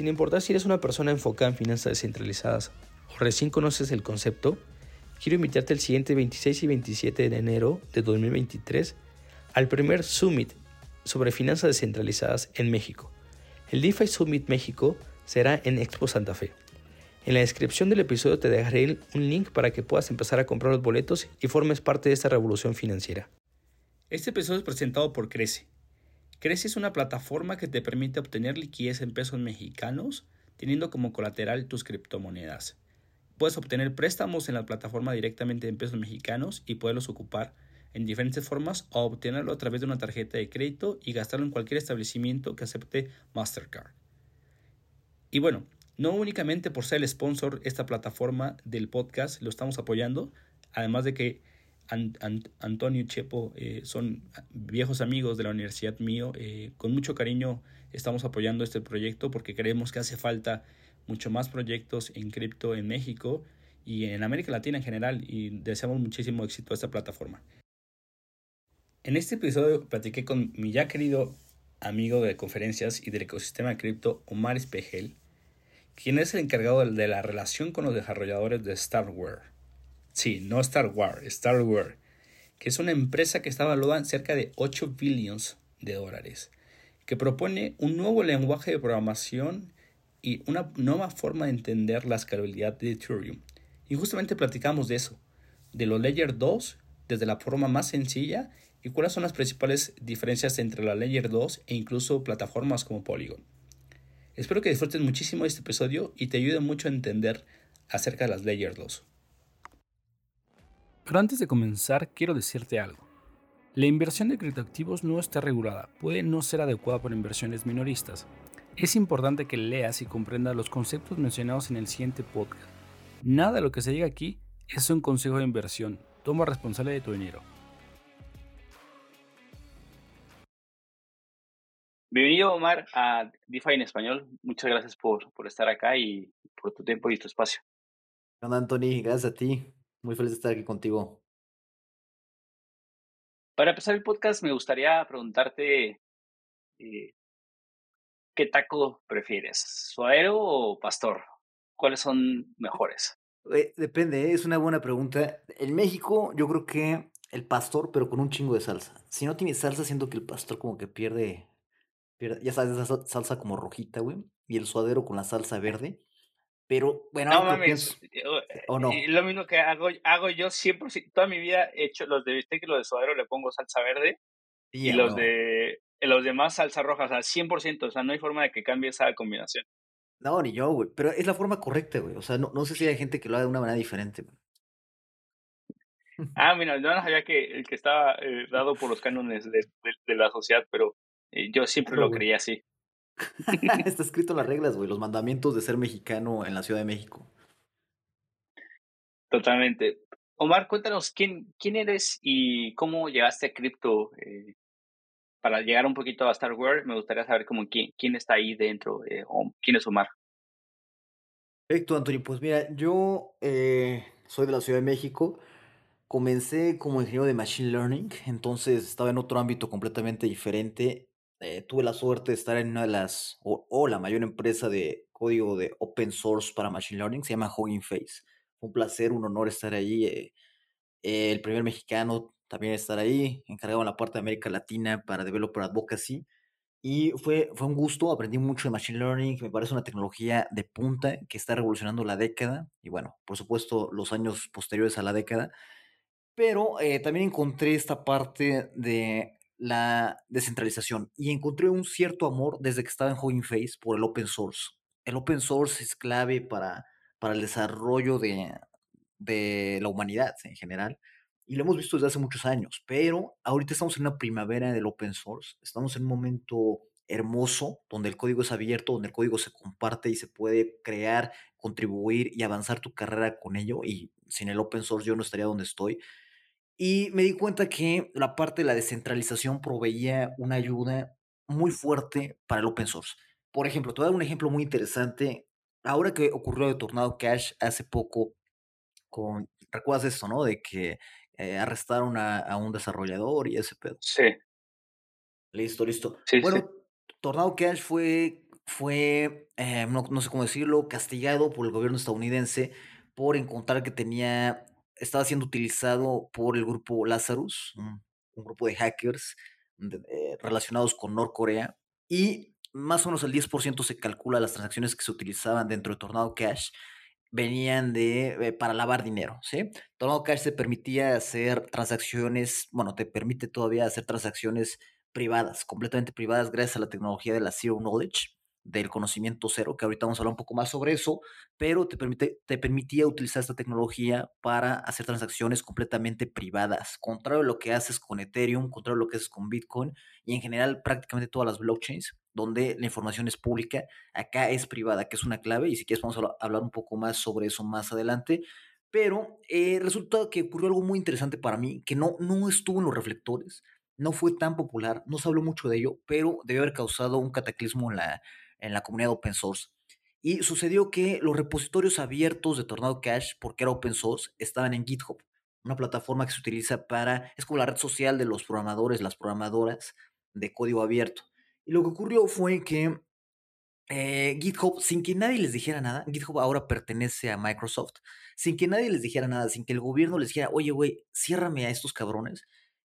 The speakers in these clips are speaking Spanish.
Sin importar si eres una persona enfocada en finanzas descentralizadas o recién conoces el concepto, quiero invitarte el siguiente 26 y 27 de enero de 2023 al primer Summit sobre finanzas descentralizadas en México. El DeFi Summit México será en Expo Santa Fe. En la descripción del episodio te dejaré un link para que puedas empezar a comprar los boletos y formes parte de esta revolución financiera. Este episodio es presentado por Crece. Crece es una plataforma que te permite obtener liquidez en pesos mexicanos teniendo como colateral tus criptomonedas. Puedes obtener préstamos en la plataforma directamente en pesos mexicanos y poderlos ocupar en diferentes formas o obtenerlo a través de una tarjeta de crédito y gastarlo en cualquier establecimiento que acepte Mastercard. Y bueno, no únicamente por ser el sponsor esta plataforma del podcast lo estamos apoyando, además de que Antonio y Chepo eh, son viejos amigos de la universidad mío. Eh, con mucho cariño estamos apoyando este proyecto porque creemos que hace falta mucho más proyectos en cripto en México y en América Latina en general y deseamos muchísimo éxito a esta plataforma. En este episodio platiqué con mi ya querido amigo de conferencias y del ecosistema de cripto, Omar Espejel, quien es el encargado de la relación con los desarrolladores de Starware. Sí, no Star Wars, Star Wars, que es una empresa que está valuada en cerca de 8 billones de dólares, que propone un nuevo lenguaje de programación y una nueva forma de entender la escalabilidad de Ethereum. Y justamente platicamos de eso, de los Layer 2 desde la forma más sencilla y cuáles son las principales diferencias entre la Layer 2 e incluso plataformas como Polygon. Espero que disfrutes muchísimo este episodio y te ayude mucho a entender acerca de las Layer 2. Pero antes de comenzar, quiero decirte algo. La inversión de criptoactivos no está regulada, puede no ser adecuada para inversiones minoristas. Es importante que leas y comprendas los conceptos mencionados en el siguiente podcast. Nada de lo que se diga aquí es un consejo de inversión. Toma responsable de tu dinero. Bienvenido, Omar, a DeFi en español. Muchas gracias por, por estar acá y por tu tiempo y tu espacio. Hola, Anthony. Gracias a ti. Muy feliz de estar aquí contigo. Para empezar el podcast, me gustaría preguntarte eh, ¿qué taco prefieres? ¿Suadero o pastor? ¿Cuáles son mejores? Eh, depende, ¿eh? es una buena pregunta. En México, yo creo que el pastor, pero con un chingo de salsa. Si no tiene salsa, siento que el pastor como que pierde, pierde ya sabes, esa salsa como rojita, güey. Y el suadero con la salsa verde. Pero bueno, no mames, eh, ¿o no? lo mismo que hago, hago yo siempre, toda mi vida he hecho los de bistec y los de suadero le pongo salsa verde y los de los demás salsa roja, o sea, 100%, o sea, no hay forma de que cambie esa combinación. No, ni yo, güey, pero es la forma correcta, güey, o sea, no, no sé si hay gente que lo haga de una manera diferente, güey. Ah, mira, yo no sabía que el que estaba eh, dado por los cánones de, de, la sociedad, pero eh, yo siempre lo creía así. Está escrito en las reglas, güey, los mandamientos de ser mexicano en la Ciudad de México. Totalmente. Omar, cuéntanos quién, quién eres y cómo llegaste a cripto. Eh, para llegar un poquito a Star Wars, me gustaría saber como quién, quién está ahí dentro, eh, o quién es Omar. Perfecto, Antonio. Pues mira, yo eh, soy de la Ciudad de México. Comencé como ingeniero de Machine Learning, entonces estaba en otro ámbito completamente diferente eh, tuve la suerte de estar en una de las, o, la mayor empresa de código de open source para Machine Learning, se llama Hugging Face. Un placer, un honor estar ahí. Eh, eh, el primer mexicano también estar ahí, encargado en la parte de América Latina para Developer Advocacy. Y fue, fue un gusto, aprendí mucho de Machine Learning, me parece una tecnología de punta que está revolucionando la década y bueno, por supuesto los años posteriores a la década. Pero también encontré esta parte de la descentralización y encontré un cierto amor desde que estaba en Hugging Face por el open source. El open source es clave para, para el desarrollo de, de la humanidad en general y lo hemos visto desde hace muchos años, pero ahorita estamos en una primavera del open source, estamos en un momento hermoso donde el código es abierto, donde el código se comparte y se puede crear, contribuir y avanzar tu carrera con ello y sin el open source yo no estaría donde estoy. Y me di cuenta que la parte de la descentralización proveía una ayuda muy fuerte para el open source. Por ejemplo, te voy a dar un ejemplo muy interesante. Ahora que ocurrió de Tornado Cash hace poco, con, ¿recuerdas eso, no? De que eh, arrestaron a, un desarrollador y ese pedo. Sí. Listo, listo. bueno, Tornado Cash fue, fue, eh, no, no, sé cómo decirlo, castigado por el gobierno estadounidense por encontrar que tenía, estaba siendo utilizado por el grupo Lazarus, un, grupo de hackers eh, relacionados con Norcorea, y más o menos el 10% se calcula las transacciones que se utilizaban dentro de Tornado Cash venían de eh, para lavar dinero, ¿sí? Tornado Cash se permitía hacer transacciones, bueno, te permite todavía hacer transacciones privadas, completamente privadas gracias a la tecnología de la Zero Knowledge del conocimiento cero, que ahorita vamos a hablar un poco más sobre eso, pero te, permite, te permitía utilizar esta tecnología para hacer transacciones completamente privadas, contrario a lo que haces con Ethereum, contrario a lo que haces con Bitcoin y en general prácticamente todas las blockchains, donde la información es pública, acá es privada, que es una clave, y si quieres vamos a hablar un poco más sobre eso más adelante. Pero eh, resulta que ocurrió algo muy interesante para mí, que no, no estuvo en los reflectores, no fue tan popular, no se habló mucho de ello, pero debió haber causado un cataclismo en la, en la comunidad open source. Y sucedió que los repositorios abiertos de Tornado Cash, porque era open source, estaban en GitHub, una plataforma que se utiliza para, es como la red social de los programadores, las programadoras de código abierto. Y lo que ocurrió fue que eh, GitHub, sin que nadie les dijera nada, GitHub ahora pertenece a Microsoft, sin que nadie les dijera nada, sin que el gobierno les dijera, oye, güey, ciérrame a estos cabrones,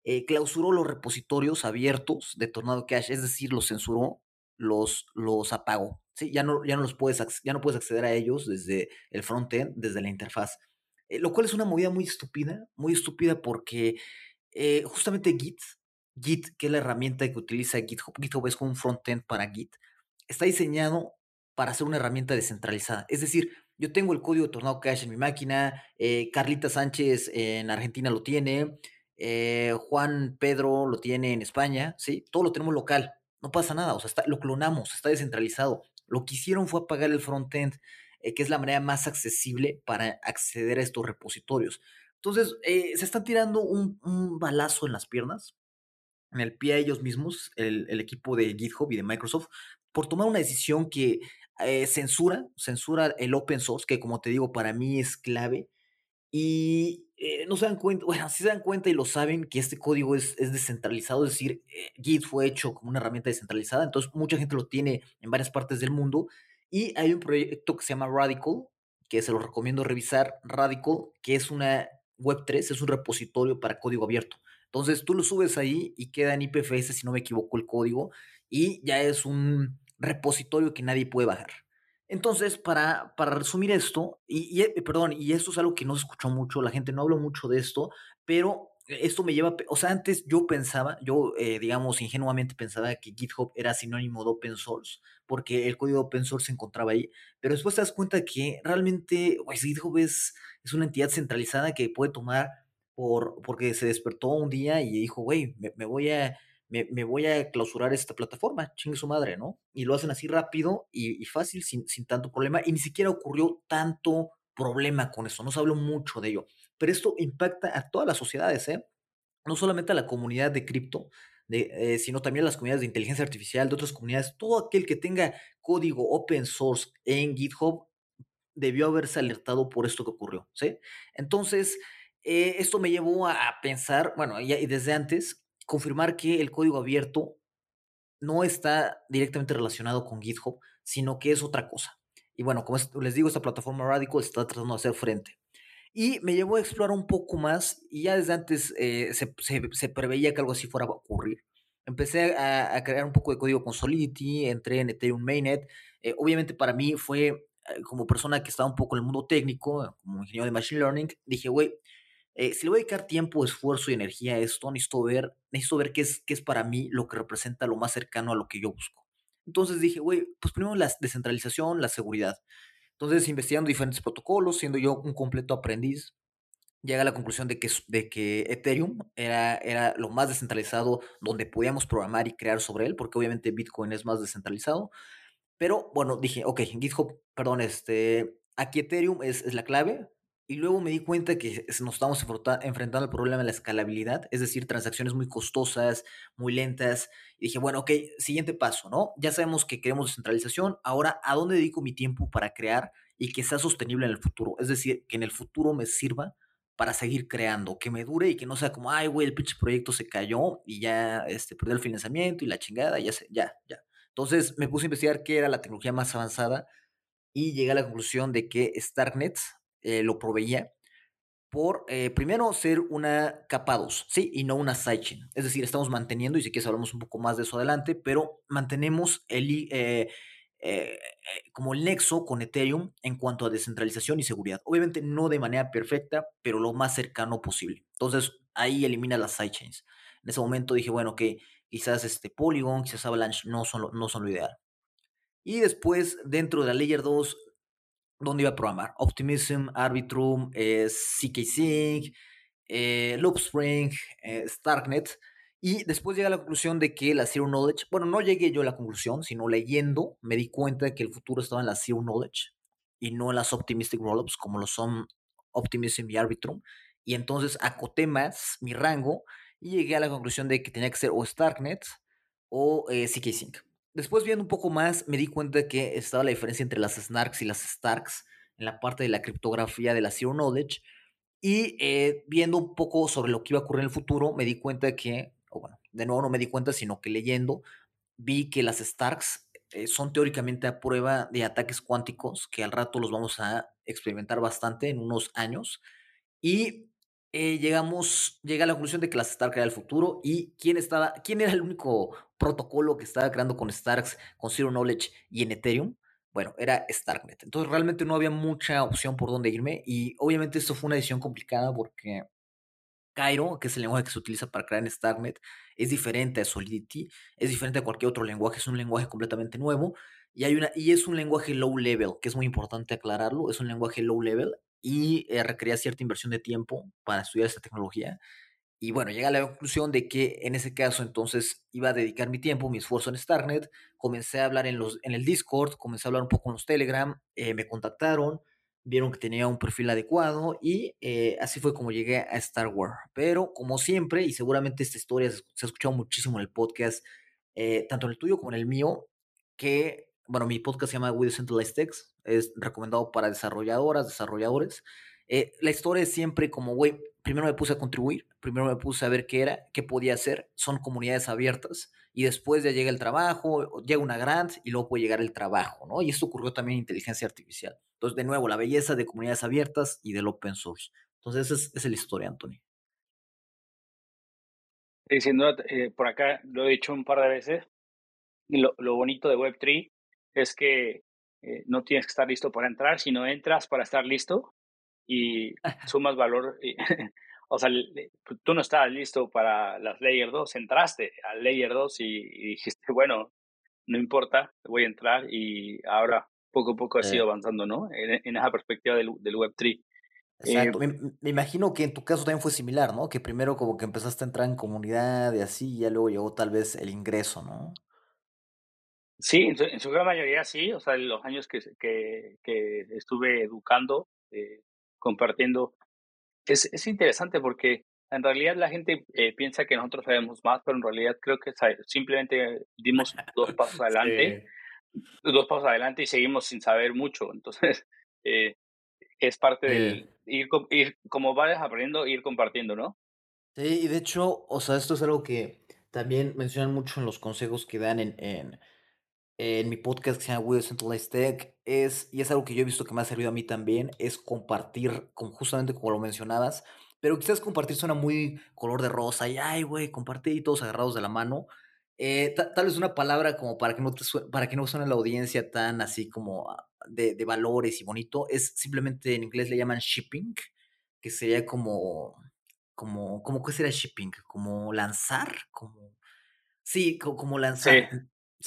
eh, clausuró los repositorios abiertos de Tornado Cash, es decir, los censuró los, los apago. ¿sí? Ya, no, ya, no los puedes, ya no puedes acceder a ellos desde el frontend, desde la interfaz. Eh, lo cual es una movida muy estúpida, muy estúpida porque eh, justamente Git, Git, que es la herramienta que utiliza GitHub, GitHub es como un frontend para Git, está diseñado para ser una herramienta descentralizada. Es decir, yo tengo el código de Tornado Cash en mi máquina, eh, Carlita Sánchez en Argentina lo tiene, Juan Pedro lo tiene en España, ¿sí? Todo lo tenemos local no pasa nada, o sea, lo clonamos, está descentralizado. Lo que hicieron fue apagar el frontend, eh, que es la manera más accesible para acceder a estos repositorios. Entonces, eh, se están tirando un, balazo en las piernas, en el pie a ellos mismos, el, equipo de GitHub y de Microsoft, por tomar una decisión que eh, censura, censura el open source, que como te digo, para mí es clave. Y eh, no se dan cuenta, bueno, sí se dan cuenta y lo saben que este código es, es descentralizado, es decir, eh, Git fue hecho como una herramienta descentralizada, entonces mucha gente lo tiene en varias partes del mundo y hay un proyecto que se llama Radical, que se lo recomiendo revisar, Radical, que es una Web3, es un repositorio para código abierto. Entonces tú lo subes ahí y queda en IPFS, si no me equivoco, el código, y ya es un repositorio que nadie puede bajar. Entonces, para, para resumir esto, y, eh, perdón, y esto es algo que no se escuchó mucho, la gente no habló mucho de esto, pero esto me lleva, o sea, antes yo pensaba, yo eh, digamos ingenuamente pensaba que GitHub era sinónimo de open source, porque el código open source se encontraba ahí, pero después te das cuenta que realmente pues, GitHub es, es una entidad centralizada que puede tomar por, porque se despertó un día y dijo, güey, me voy a me, voy a clausurar esta plataforma, chingue su madre, ¿no? Y lo hacen así rápido y, fácil, sin, sin, tanto problema, y ni siquiera ocurrió tanto problema con eso, no se habló mucho de ello, pero esto impacta a todas las sociedades, ¿eh? No solamente a la comunidad de cripto, eh, sino también a las comunidades de inteligencia artificial, de otras comunidades, todo aquel que tenga código open source en GitHub debió haberse alertado por esto que ocurrió, ¿sí? Entonces, eh, esto me llevó a pensar, bueno, y desde antes, confirmar que el código abierto no está directamente relacionado con GitHub, sino que es otra cosa. Y bueno, como les digo, esta plataforma Radical está tratando de hacer frente. Y me llevó a explorar un poco más, y ya desde antes eh, se, preveía que algo así fuera a ocurrir. Empecé a, crear un poco de código con Solidity, entré en Ethereum Mainnet. Eh, obviamente para mí fue, eh, como persona que estaba un poco en el mundo técnico, como ingeniero de Machine Learning, dije, güey, eh, si le voy a dedicar tiempo, esfuerzo y energía a esto, necesito ver, necesito ver qué es, qué es para mí lo que representa lo más cercano a lo que yo busco. Entonces dije, güey, pues primero la descentralización, la seguridad. Entonces, investigando diferentes protocolos, siendo yo un completo aprendiz, llega a la conclusión de que, de que Ethereum era, era lo más descentralizado donde podíamos programar y crear sobre él, porque obviamente Bitcoin es más descentralizado. Pero bueno, dije, ok, GitHub, perdón, este, aquí Ethereum es, es la clave, y luego me di cuenta que nos estamos enfrentando al problema de la escalabilidad, es decir, transacciones muy costosas, muy lentas. Y dije, bueno, ok, siguiente paso, ¿no? Ya sabemos que queremos descentralización, ahora, ¿a dónde dedico mi tiempo para crear y que sea sostenible en el futuro? Es decir, que en el futuro me sirva para seguir creando, que me dure y que no sea como, ay, güey, el pinche proyecto se cayó y ya este, perdió el financiamiento y la chingada, ya, sé, ya, ya. Entonces me puse a investigar qué era la tecnología más avanzada y llegué a la conclusión de que Starknet eh, lo proveía por, eh, primero, ser una capa 2, ¿sí? Y no una sidechain. Es decir, estamos manteniendo, y si quieres hablamos un poco más de eso adelante, pero mantenemos el, eh, como el nexo con Ethereum en cuanto a descentralización y seguridad. Obviamente no de manera perfecta, pero lo más cercano posible. Entonces, ahí elimina las sidechains. En ese momento dije, bueno, que quizás este Polygon, quizás Avalanche no son no son lo ideal. Y después, dentro de la Layer 2, ¿Dónde iba a programar. Optimism, Arbitrum, eh, CK-Sync, eh, Loopspring, eh, Starknet. Y después llega a la conclusión de que la Zero Knowledge, bueno, no llegué yo a la conclusión, sino leyendo, me di cuenta de que el futuro estaba en la Zero Knowledge y no en las Optimistic Rollups como lo son Optimism y Arbitrum. Y entonces acoté más mi rango y llegué a la conclusión de que tenía que ser o Starknet o eh, CK-Sync. Después viendo un poco más, me di cuenta de que estaba la diferencia entre las Snarks y las Starks en la parte de la criptografía de la Zero Knowledge. Y eh, viendo un poco sobre lo que iba a ocurrir en el futuro, me di cuenta que, o bueno, de nuevo no me di cuenta, sino que leyendo, vi que las Starks eh, son teóricamente a prueba de ataques cuánticos, que al rato los vamos a experimentar bastante en unos años. Y eh, llegamos, llega a la conclusión de que las Stark era el futuro y quién estaba, quién era el único protocolo que estaba creando con Starks, con Zero Knowledge y en Ethereum. Bueno, era Starknet. Entonces realmente no había mucha opción por dónde irme y obviamente esto fue una decisión complicada porque Cairo, que es el lenguaje que se utiliza para crear en Starknet, es diferente a Solidity, es diferente a cualquier otro lenguaje, es un lenguaje completamente nuevo y, hay una, y es un lenguaje low level, que es muy importante aclararlo, es un lenguaje low level y eh, requería cierta inversión de tiempo para estudiar esta tecnología. Y bueno, llega a la conclusión de que en ese caso entonces iba a dedicar mi tiempo, mi esfuerzo en Starknet. Comencé a hablar en, los, en el Discord, comencé a hablar un poco en los Telegram, eh, me contactaron, vieron que tenía un perfil adecuado y eh, así fue como llegué a Star Wars. Pero como siempre, y seguramente esta historia se, ha escuchado muchísimo en el podcast, tanto en el tuyo como en el mío, que bueno, mi podcast se llama With Centralized Text, es recomendado para desarrolladoras, desarrolladores. Eh, la historia es siempre como, güey, primero me puse a contribuir, primero me puse a ver qué era, qué podía hacer, son comunidades abiertas, y después ya llega el trabajo, llega una grant y luego puede llegar el trabajo, ¿no? Y esto ocurrió también en inteligencia artificial. Entonces, de nuevo, la belleza de comunidades abiertas y del open source. Entonces, esa es, la historia, Antonio. Diciendo, eh, por acá lo he dicho un par de veces, lo, lo bonito de Web3 es que eh, no tienes que estar listo para entrar, sino entras para estar listo y sumas valor. o sea, pues, tú no estabas listo para las Layer 2, entraste al Layer 2 y, dijiste, bueno, no importa, voy a entrar y ahora poco a poco has ido avanzando, ¿no? En, esa perspectiva del, del Web3. Exacto. Eh, me, imagino que en tu caso también fue similar, ¿no? Que primero como que empezaste a entrar en comunidad y así, y ya luego llegó tal vez el ingreso, ¿no? Sí, en su, gran mayoría sí, o sea, los años que, que, que estuve educando, eh, compartiendo, es, es interesante porque en realidad la gente eh, piensa que nosotros sabemos más, pero en realidad creo que simplemente dimos dos pasos adelante, dos pasos adelante y seguimos sin saber mucho. Entonces, eh, es parte de ir, ir, como vayas aprendiendo, ir compartiendo, ¿no? Sí, y de hecho, o sea, esto es algo que también mencionan mucho en los consejos que dan en, en en mi podcast que se llama We Centralized Tech, es, y es algo que yo he visto que me ha servido a mí también, es compartir, con, justamente como lo mencionabas, pero quizás compartir suena muy color de rosa, y ay, güey, compartir y todos agarrados de la mano. Eh, tal vez una palabra como para que no te para que no suene la audiencia tan así como ah, de, de, valores y bonito, es simplemente en inglés le llaman shipping, que sería como, como, como ¿qué sería shipping? Como lanzar, como, sí, como, lanzar. Sí,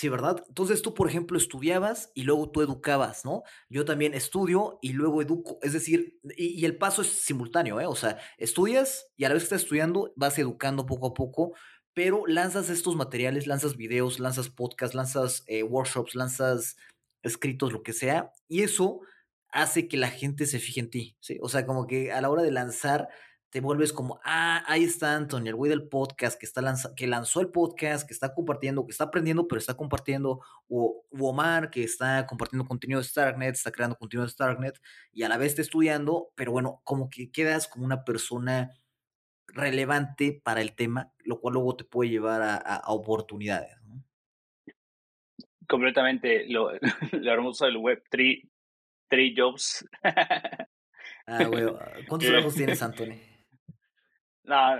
¿verdad? Entonces tú, por ejemplo, estudiabas y luego tú educabas, ¿no? Yo también estudio y luego educo, es decir, y, el paso es simultáneo, ¿eh? O sea, estudias y a la vez que estás estudiando vas educando poco a poco, pero lanzas estos materiales, lanzas videos, lanzas podcasts, lanzas eh, workshops, lanzas escritos, lo que sea, y eso hace que la gente se fije en ti, ¿sí? O sea, como que a la hora de lanzar te vuelves como, ah, ahí está Antonio, el güey del podcast que, está que lanzó el podcast, que está compartiendo, que está aprendiendo, pero está compartiendo, o, Omar, que está compartiendo contenido de Starknet, está creando contenido de Starknet, y a la vez está estudiando, pero bueno, como que quedas como una persona relevante para el tema, lo cual luego te puede llevar a, oportunidades. completamente lo, lo hermoso del web, three, three jobs. ah, güey, ¿cuántos trabajos tienes, Anthony? No,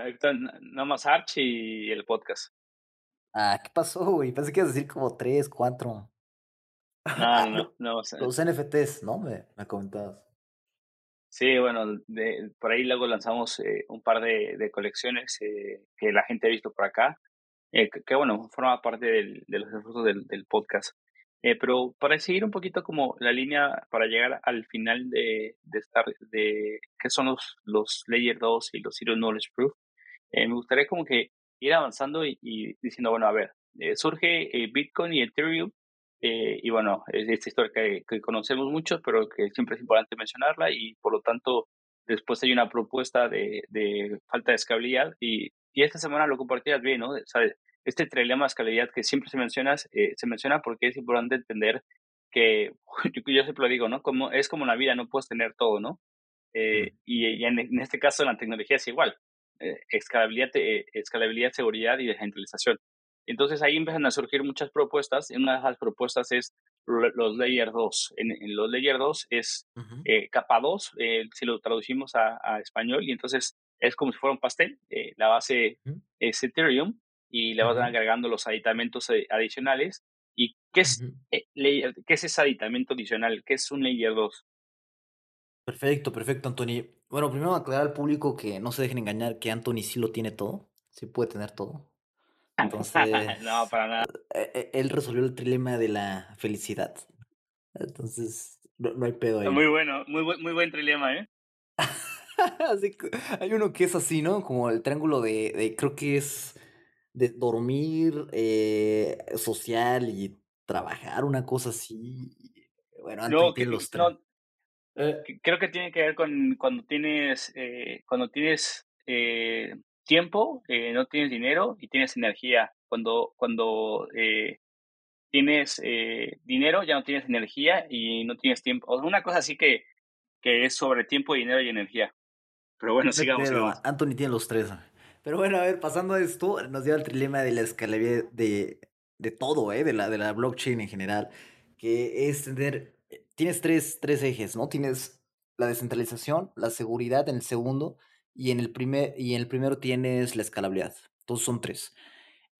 nada más Arch y el podcast. Ah, ¿qué pasó, güey? Pensé que ibas a decir como tres, cuatro. No, no, no. Los NFTs, ¿no? Me, me comentabas. Sí, bueno, de, por ahí luego lanzamos eh, un par de, de colecciones eh, que la gente ha visto por acá, eh, que, bueno, forma parte del, de los esfuerzos del, del podcast. Pero para seguir un poquito como la línea para llegar al final de, de estar, de qué son los, los Layer 2 y los Zero Knowledge Proof, me gustaría como que ir avanzando y, y diciendo, bueno, a ver, surge Bitcoin y Ethereum eh, y bueno, es esta historia que, que, conocemos mucho, pero que siempre es importante mencionarla y por lo tanto después hay una propuesta de, de falta de escalabilidad y, y, esta semana lo compartías bien, ¿no? O sea, este trilema de escalabilidad que siempre se menciona, eh, se menciona porque es importante entender que, yo, siempre lo digo, ¿no? Como, es como la vida, no puedes tener todo, ¿no? Eh, y, y en, en, este caso la tecnología es igual, escalabilidad, escalabilidad, seguridad y descentralización. Entonces ahí empiezan a surgir muchas propuestas. Y una de las propuestas es los Layer 2. En, los Layer 2 es eh, capa 2, eh, si lo traducimos a, español, y entonces es como si fuera un pastel. Eh, la base es Ethereum y le vas agregando los aditamentos adicionales. ¿Y qué es, layer, qué es ese aditamento adicional? ¿Qué es un Layer 2? Perfecto, perfecto, Anthony. Bueno, primero aclarar al público que no se dejen engañar que Anthony sí lo tiene todo, sí puede tener todo. Entonces, no, para nada. E, e, él resolvió el trilema de la felicidad. Entonces, no, hay pedo ahí. Muy bueno, muy, muy buen trilema, ¿eh? así hay uno que es así, ¿no? Como el triángulo de, de creo que es de dormir, eh, social y trabajar, una cosa así. Bueno, antes no, que, los no, eh. creo que tiene que ver con cuando tienes, eh, cuando tienes eh, tiempo, eh, no tienes dinero y tienes energía. Cuando, cuando eh, tienes eh, dinero, ya no tienes energía y no tienes tiempo. O una cosa así que, que es sobre tiempo, dinero y energía. Pero bueno, sigamos. Anthony tiene los tres. Pero bueno, a ver, pasando a esto, nos dio el trilema de la escalabilidad de, de todo, ¿eh? de, la, de la blockchain en general, que es tener, tienes tres, tres ejes, ¿no? Tienes la descentralización, la seguridad en el segundo y en el, primer, y en el primero tienes la escalabilidad. Entonces son tres.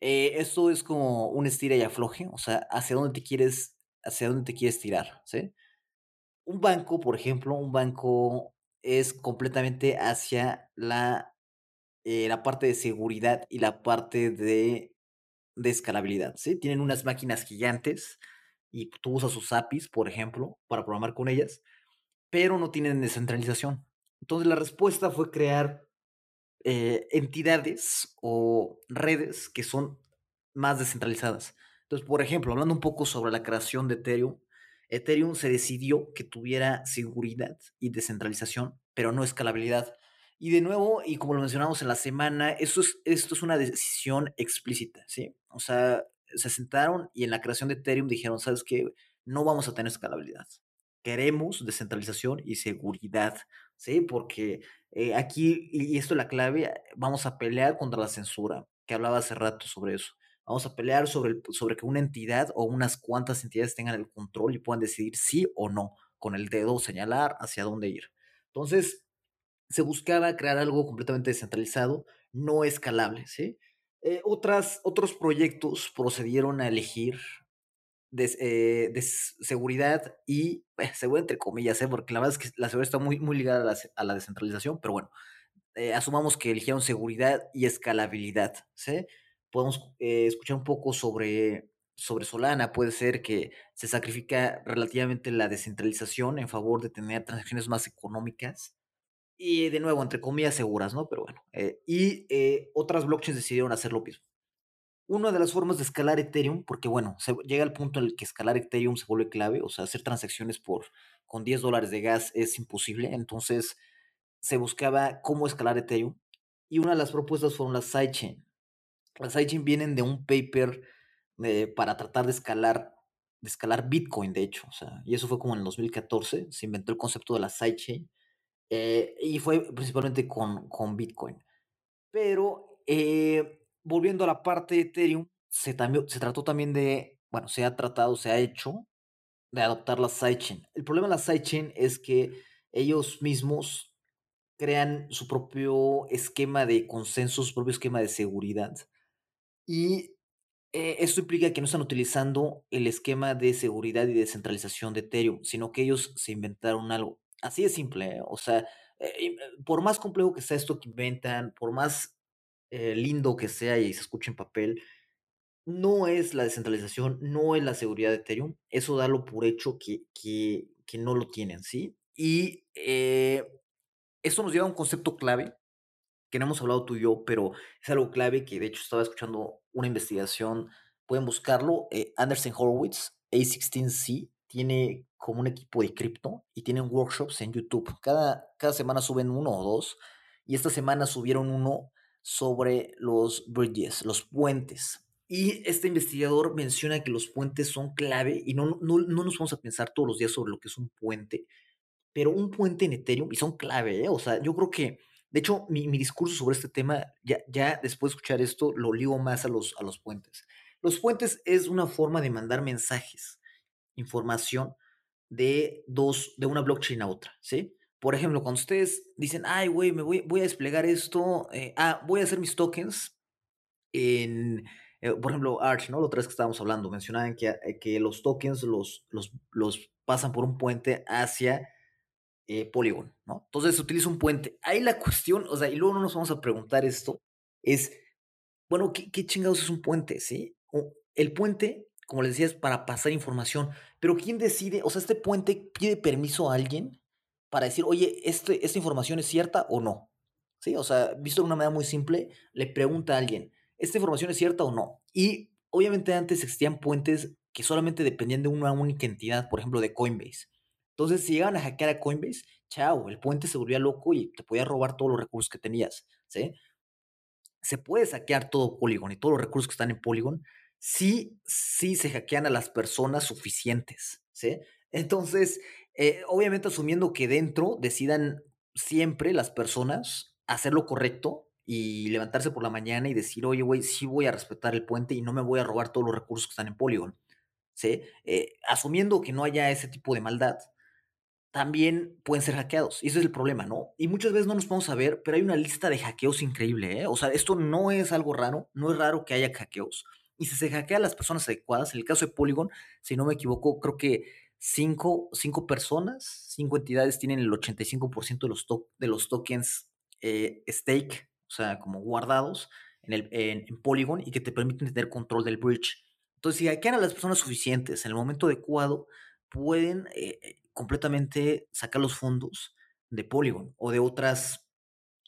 Eh, esto es como un estira y afloje, o sea, hacia dónde te quieres, hacia dónde te quieres tirar, ¿sí? Un banco, por ejemplo, un banco es completamente hacia la, eh, la parte de seguridad y la parte de, escalabilidad, ¿sí? Tienen unas máquinas gigantes y tú usas sus APIs, por ejemplo, para programar con ellas, pero no tienen descentralización. Entonces la respuesta fue crear eh, entidades o redes que son más descentralizadas. Entonces, por ejemplo, hablando un poco sobre la creación de Ethereum, Ethereum se decidió que tuviera seguridad y descentralización, pero no escalabilidad. Y de nuevo, y como lo mencionamos en la semana, esto es, esto es una decisión explícita, ¿sí? O sea, se sentaron y en la creación de Ethereum dijeron, ¿sabes qué? No vamos a tener escalabilidad. Queremos descentralización y seguridad. ¿sí? Porque eh, aquí, y esto es la clave, vamos a pelear contra la censura, que hablaba hace rato sobre eso. Vamos a pelear sobre, sobre que una entidad o unas cuantas entidades tengan el control y puedan decidir sí o no, con el dedo señalar hacia dónde ir. Entonces, se buscaba crear algo completamente descentralizado, no escalable, ¿sí? Eh, otras, otros proyectos procedieron a elegir de, eh, seguridad y eh, seguridad entre comillas, ¿eh? porque la verdad es que la seguridad está muy, muy ligada a la, a la descentralización, pero bueno, eh, asumamos que eligieron seguridad y escalabilidad. ¿sí? Podemos escuchar un poco sobre, sobre Solana, puede ser que se sacrifica relativamente la descentralización en favor de tener transacciones más económicas y de nuevo, entre comillas, seguras, ¿no? Pero bueno, eh, y eh, otras blockchains decidieron hacer lo mismo. Una de las formas de escalar Ethereum, porque bueno, se llega al punto en el que escalar Ethereum se vuelve clave, o sea, hacer transacciones por con 10 dólares de gas es imposible, entonces se buscaba cómo escalar Ethereum y una de las propuestas fueron las sidechain. Las sidechain vienen de un paper para tratar de escalar, de escalar Bitcoin, de hecho, o sea, y eso fue como en el 2014, se inventó el concepto de la sidechain eh, y fue principalmente con, con Bitcoin. Pero eh, volviendo a la parte de Ethereum, se, se trató también de bueno, se ha tratado, se ha hecho de adoptar la sidechain. El problema de la sidechain es que ellos mismos crean su propio esquema de consenso, su propio esquema de seguridad. Y eh, esto implica que no están utilizando el esquema de seguridad y descentralización de Ethereum, sino que ellos se inventaron algo. Así de simple, ¿eh? o sea, eh, por más complejo que sea esto que inventan, por más lindo que sea y se escuche en papel, no es la descentralización, no es la seguridad de Ethereum. Eso da lo por hecho que, que, que no lo tienen, ¿sí? Y esto nos lleva a un concepto clave que no hemos hablado tú y yo, pero es algo clave que de hecho estaba escuchando una investigación, pueden buscarlo, eh, Anderson Horowitz, A16C, tiene como un equipo de cripto y tienen workshops en YouTube. Cada, cada semana suben uno o dos y esta semana subieron uno sobre los bridges, los puentes. Y este investigador menciona que los puentes son clave y no, no, no nos vamos a pensar todos los días sobre lo que es un puente, pero un puente en Ethereum, y son clave, ¿eh? o sea, yo creo que de hecho, mi, discurso sobre este tema, ya, ya después de escuchar esto, lo ligo más a los, a los puentes. Los puentes es una forma de mandar mensajes, información de dos, de una blockchain a otra, ¿sí? Por ejemplo, cuando ustedes dicen, ay, güey, me voy, voy a desplegar esto, eh, ah, voy a hacer mis tokens en, eh, por ejemplo, Arch, ¿no? Lo otra vez que estábamos hablando, mencionaban que, eh, que los tokens los, los, los pasan por un puente hacia eh, Polygon, ¿no? Entonces se utiliza un puente. Ahí la cuestión, o sea, y luego no nos vamos a preguntar esto, es, bueno, ¿qué, chingados es un puente, sí? el puente, como les decía, es para pasar información, pero ¿quién decide? O sea, este puente pide permiso a alguien para decir, oye, este, ¿esta información es cierta o no? ¿Sí? O sea, visto de una manera muy simple, le pregunta a alguien, ¿esta información es cierta o no? Y obviamente antes existían puentes que solamente dependían de una única entidad, por ejemplo, de Coinbase. Entonces, si llegaban a hackear a Coinbase, chao, el puente se volvía loco y te podía robar todos los recursos que tenías, ¿sí? Se puede hackear todo Polygon y todos los recursos que están en Polygon sí, sí se hackean a las personas suficientes, ¿sí? Entonces, eh, obviamente asumiendo que dentro decidan siempre las personas hacer lo correcto y levantarse por la mañana y decir, oye, güey, sí voy a respetar el puente y no me voy a robar todos los recursos que están en Polygon, ¿sí? Eh, asumiendo que no haya ese tipo de maldad, también pueden ser hackeados. Y ese es el problema, ¿no? Y muchas veces no nos podemos saber, pero hay una lista de hackeos increíble, ¿eh? O sea, esto no es algo raro, no es raro que haya hackeos. Y si se hackea a las personas adecuadas, en el caso de Polygon, si no me equivoco, creo que cinco, cinco personas, cinco entidades tienen el 85% de los, de los tokens eh, stake, o sea, como guardados en, el, en, Polygon y que te permiten tener control del bridge. Entonces, si hackean a las personas suficientes en el momento adecuado, pueden eh, completamente sacar los fondos de Polygon o de otras,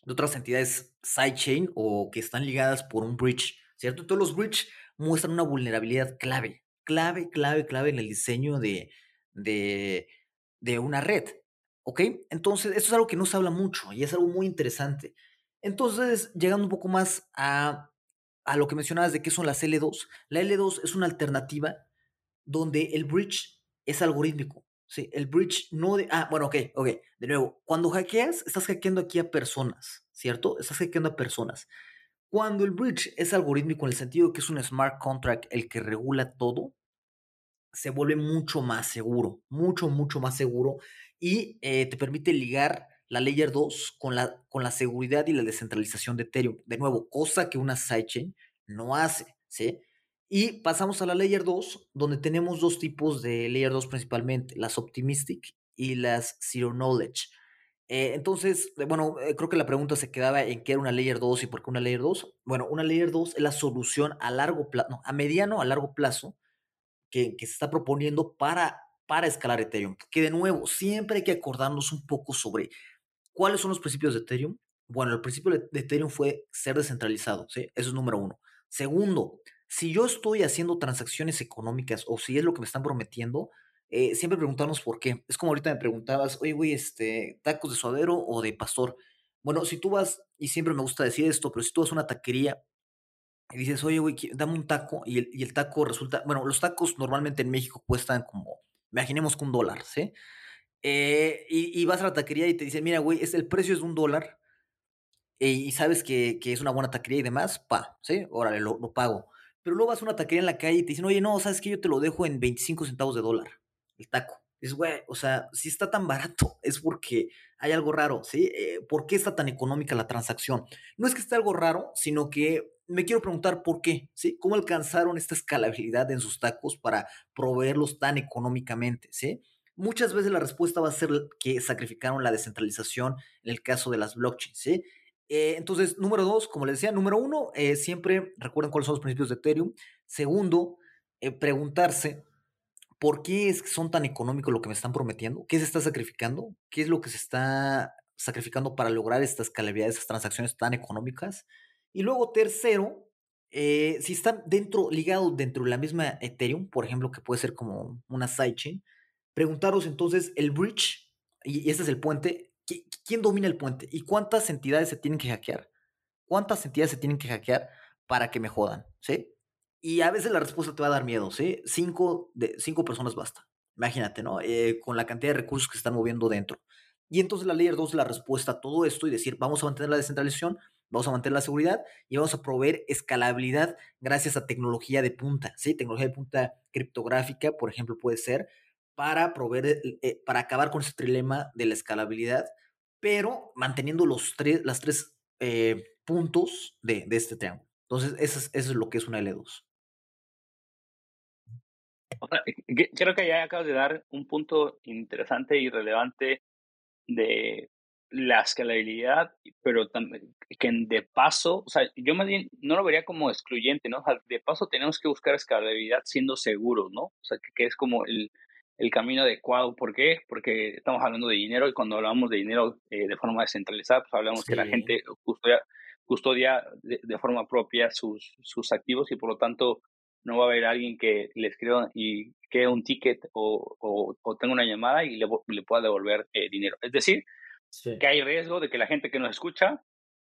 de otras entidades sidechain o que están ligadas por un bridge, ¿cierto? Todos los bridge muestran una vulnerabilidad clave, clave, clave, clave en el diseño de, de, de una red, ¿ok? Entonces, esto es algo que no se habla mucho y es algo muy interesante. Entonces, llegando un poco más a, a lo que mencionabas de qué son las L2, la L2 es una alternativa donde el bridge es algorítmico. Sí, el bridge no de... Ah, bueno, ok, ok. De nuevo, cuando hackeas, estás hackeando aquí a personas, ¿cierto? Estás hackeando a personas. Cuando el bridge es algorítmico en el sentido que es un smart contract el que regula todo, se vuelve mucho más seguro, mucho, mucho más seguro y eh, te permite ligar la Layer 2 con la, con la seguridad y la descentralización de Ethereum. De nuevo, cosa que una sidechain no hace, ¿sí? Y pasamos a la Layer 2, donde tenemos dos tipos de Layer 2 principalmente, las Optimistic y las Zero Knowledge. Eh, entonces, eh, bueno, eh, creo que la pregunta se quedaba en qué era una Layer 2 y por qué una Layer 2. Bueno, una Layer 2 es la solución a largo plazo, a mediano, a largo plazo, que, que, se está proponiendo para, para escalar Ethereum. Que de nuevo, siempre hay que acordarnos un poco sobre cuáles son los principios de Ethereum. Bueno, el principio de Ethereum fue ser descentralizado, ¿sí? Eso es número uno. Segundo, si yo estoy haciendo transacciones económicas o si es lo que me están prometiendo, eh, siempre preguntarnos por qué. Es como ahorita me preguntabas, oye, güey, este, tacos de suadero o de pastor. Bueno, si tú vas, y siempre me gusta decir esto, pero si tú vas a una taquería y dices, oye, güey, dame un taco, y el, y el taco resulta, bueno, los tacos normalmente en México cuestan como, imaginemos que un dólar, ¿sí? Eh, y, vas a la taquería y te dicen, mira, güey, es, el precio es de un dólar, eh, y sabes que, que, es una buena taquería y demás, pa, ¿sí? Órale, lo, lo pago pero luego vas a una taquería en la calle y te dicen, oye, no, ¿sabes qué? Yo te lo dejo en 25 centavos de dólar, el taco. Es, güey, o sea, si está tan barato es porque hay algo raro, ¿sí? Eh, ¿Por qué está tan económica la transacción? No es que esté algo raro, sino que me quiero preguntar por qué, ¿sí? ¿Cómo alcanzaron esta escalabilidad en sus tacos para proveerlos tan económicamente, ¿sí? Muchas veces la respuesta va a ser que sacrificaron la descentralización en el caso de las blockchains, ¿sí? Eh, entonces, número dos, como les decía, número uno, eh, siempre recuerden cuáles son los principios de Ethereum. Segundo, preguntarse ¿por qué es que son tan económicos lo que me están prometiendo? ¿Qué se está sacrificando? ¿Qué es lo que se está sacrificando para lograr estas escalabilidad, estas transacciones tan económicas? Y luego, tercero, eh, si están dentro, ligados dentro de la misma Ethereum, por ejemplo, que puede ser como una sidechain, preguntaros entonces el bridge, y este es el puente, ¿quién domina el puente? ¿Y cuántas entidades se tienen que hackear? ¿Cuántas entidades se tienen que hackear para que me jodan? ¿Sí? Y a veces la respuesta te va a dar miedo, ¿sí? Cinco, de, cinco personas basta. Imagínate, ¿no? Eh, con la cantidad de recursos que se están moviendo dentro. Y entonces la Layer 2 es la respuesta a todo esto y decir, vamos a mantener la descentralización, vamos a mantener la seguridad y vamos a proveer escalabilidad gracias a tecnología de punta, ¿sí? Tecnología de punta criptográfica, por ejemplo, puede ser para proveer, eh, eh, para acabar con ese trilema de la escalabilidad, pero manteniendo los tres, las tres puntos de, de, este triángulo. Entonces, eso es, eso es lo que es una L2. Creo que ya acabas de dar un punto interesante y relevante de la escalabilidad, pero también que de paso, o sea, yo más bien no lo vería como excluyente, ¿no? de paso tenemos que buscar escalabilidad siendo seguros, ¿no? O sea, que, es como el, el, camino adecuado. ¿Por qué? Porque estamos hablando de dinero y cuando hablamos de dinero eh, de forma descentralizada, pues hablamos que la gente custodia, custodia de, de, forma propia sus, sus activos y por lo tanto no va a haber alguien que le escriba y quede un ticket o, o, tenga una llamada y le, le pueda devolver eh, dinero. Es decir, que hay riesgo de que la gente que nos escucha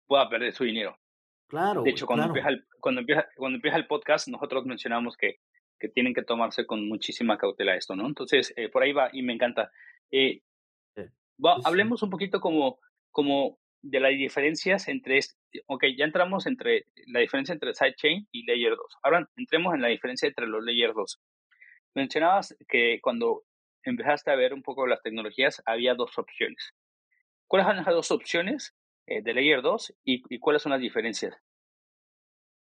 pueda perder su dinero. Claro. De hecho, cuando, Empieza, el, cuando, empieza, cuando empieza el podcast, nosotros mencionamos que, que tienen que tomarse con muchísima cautela esto, ¿no? Entonces, eh, por ahí va y me encanta. Eh, hablemos un poquito como, como de las diferencias entre, ok, ya entramos entre la diferencia entre sidechain y layer 2. Ahora entremos en la diferencia entre los layer 2. Mencionabas que cuando empezaste a ver un poco las tecnologías había dos opciones. ¿Cuáles son las dos opciones eh, de layer 2 y, cuáles son las diferencias?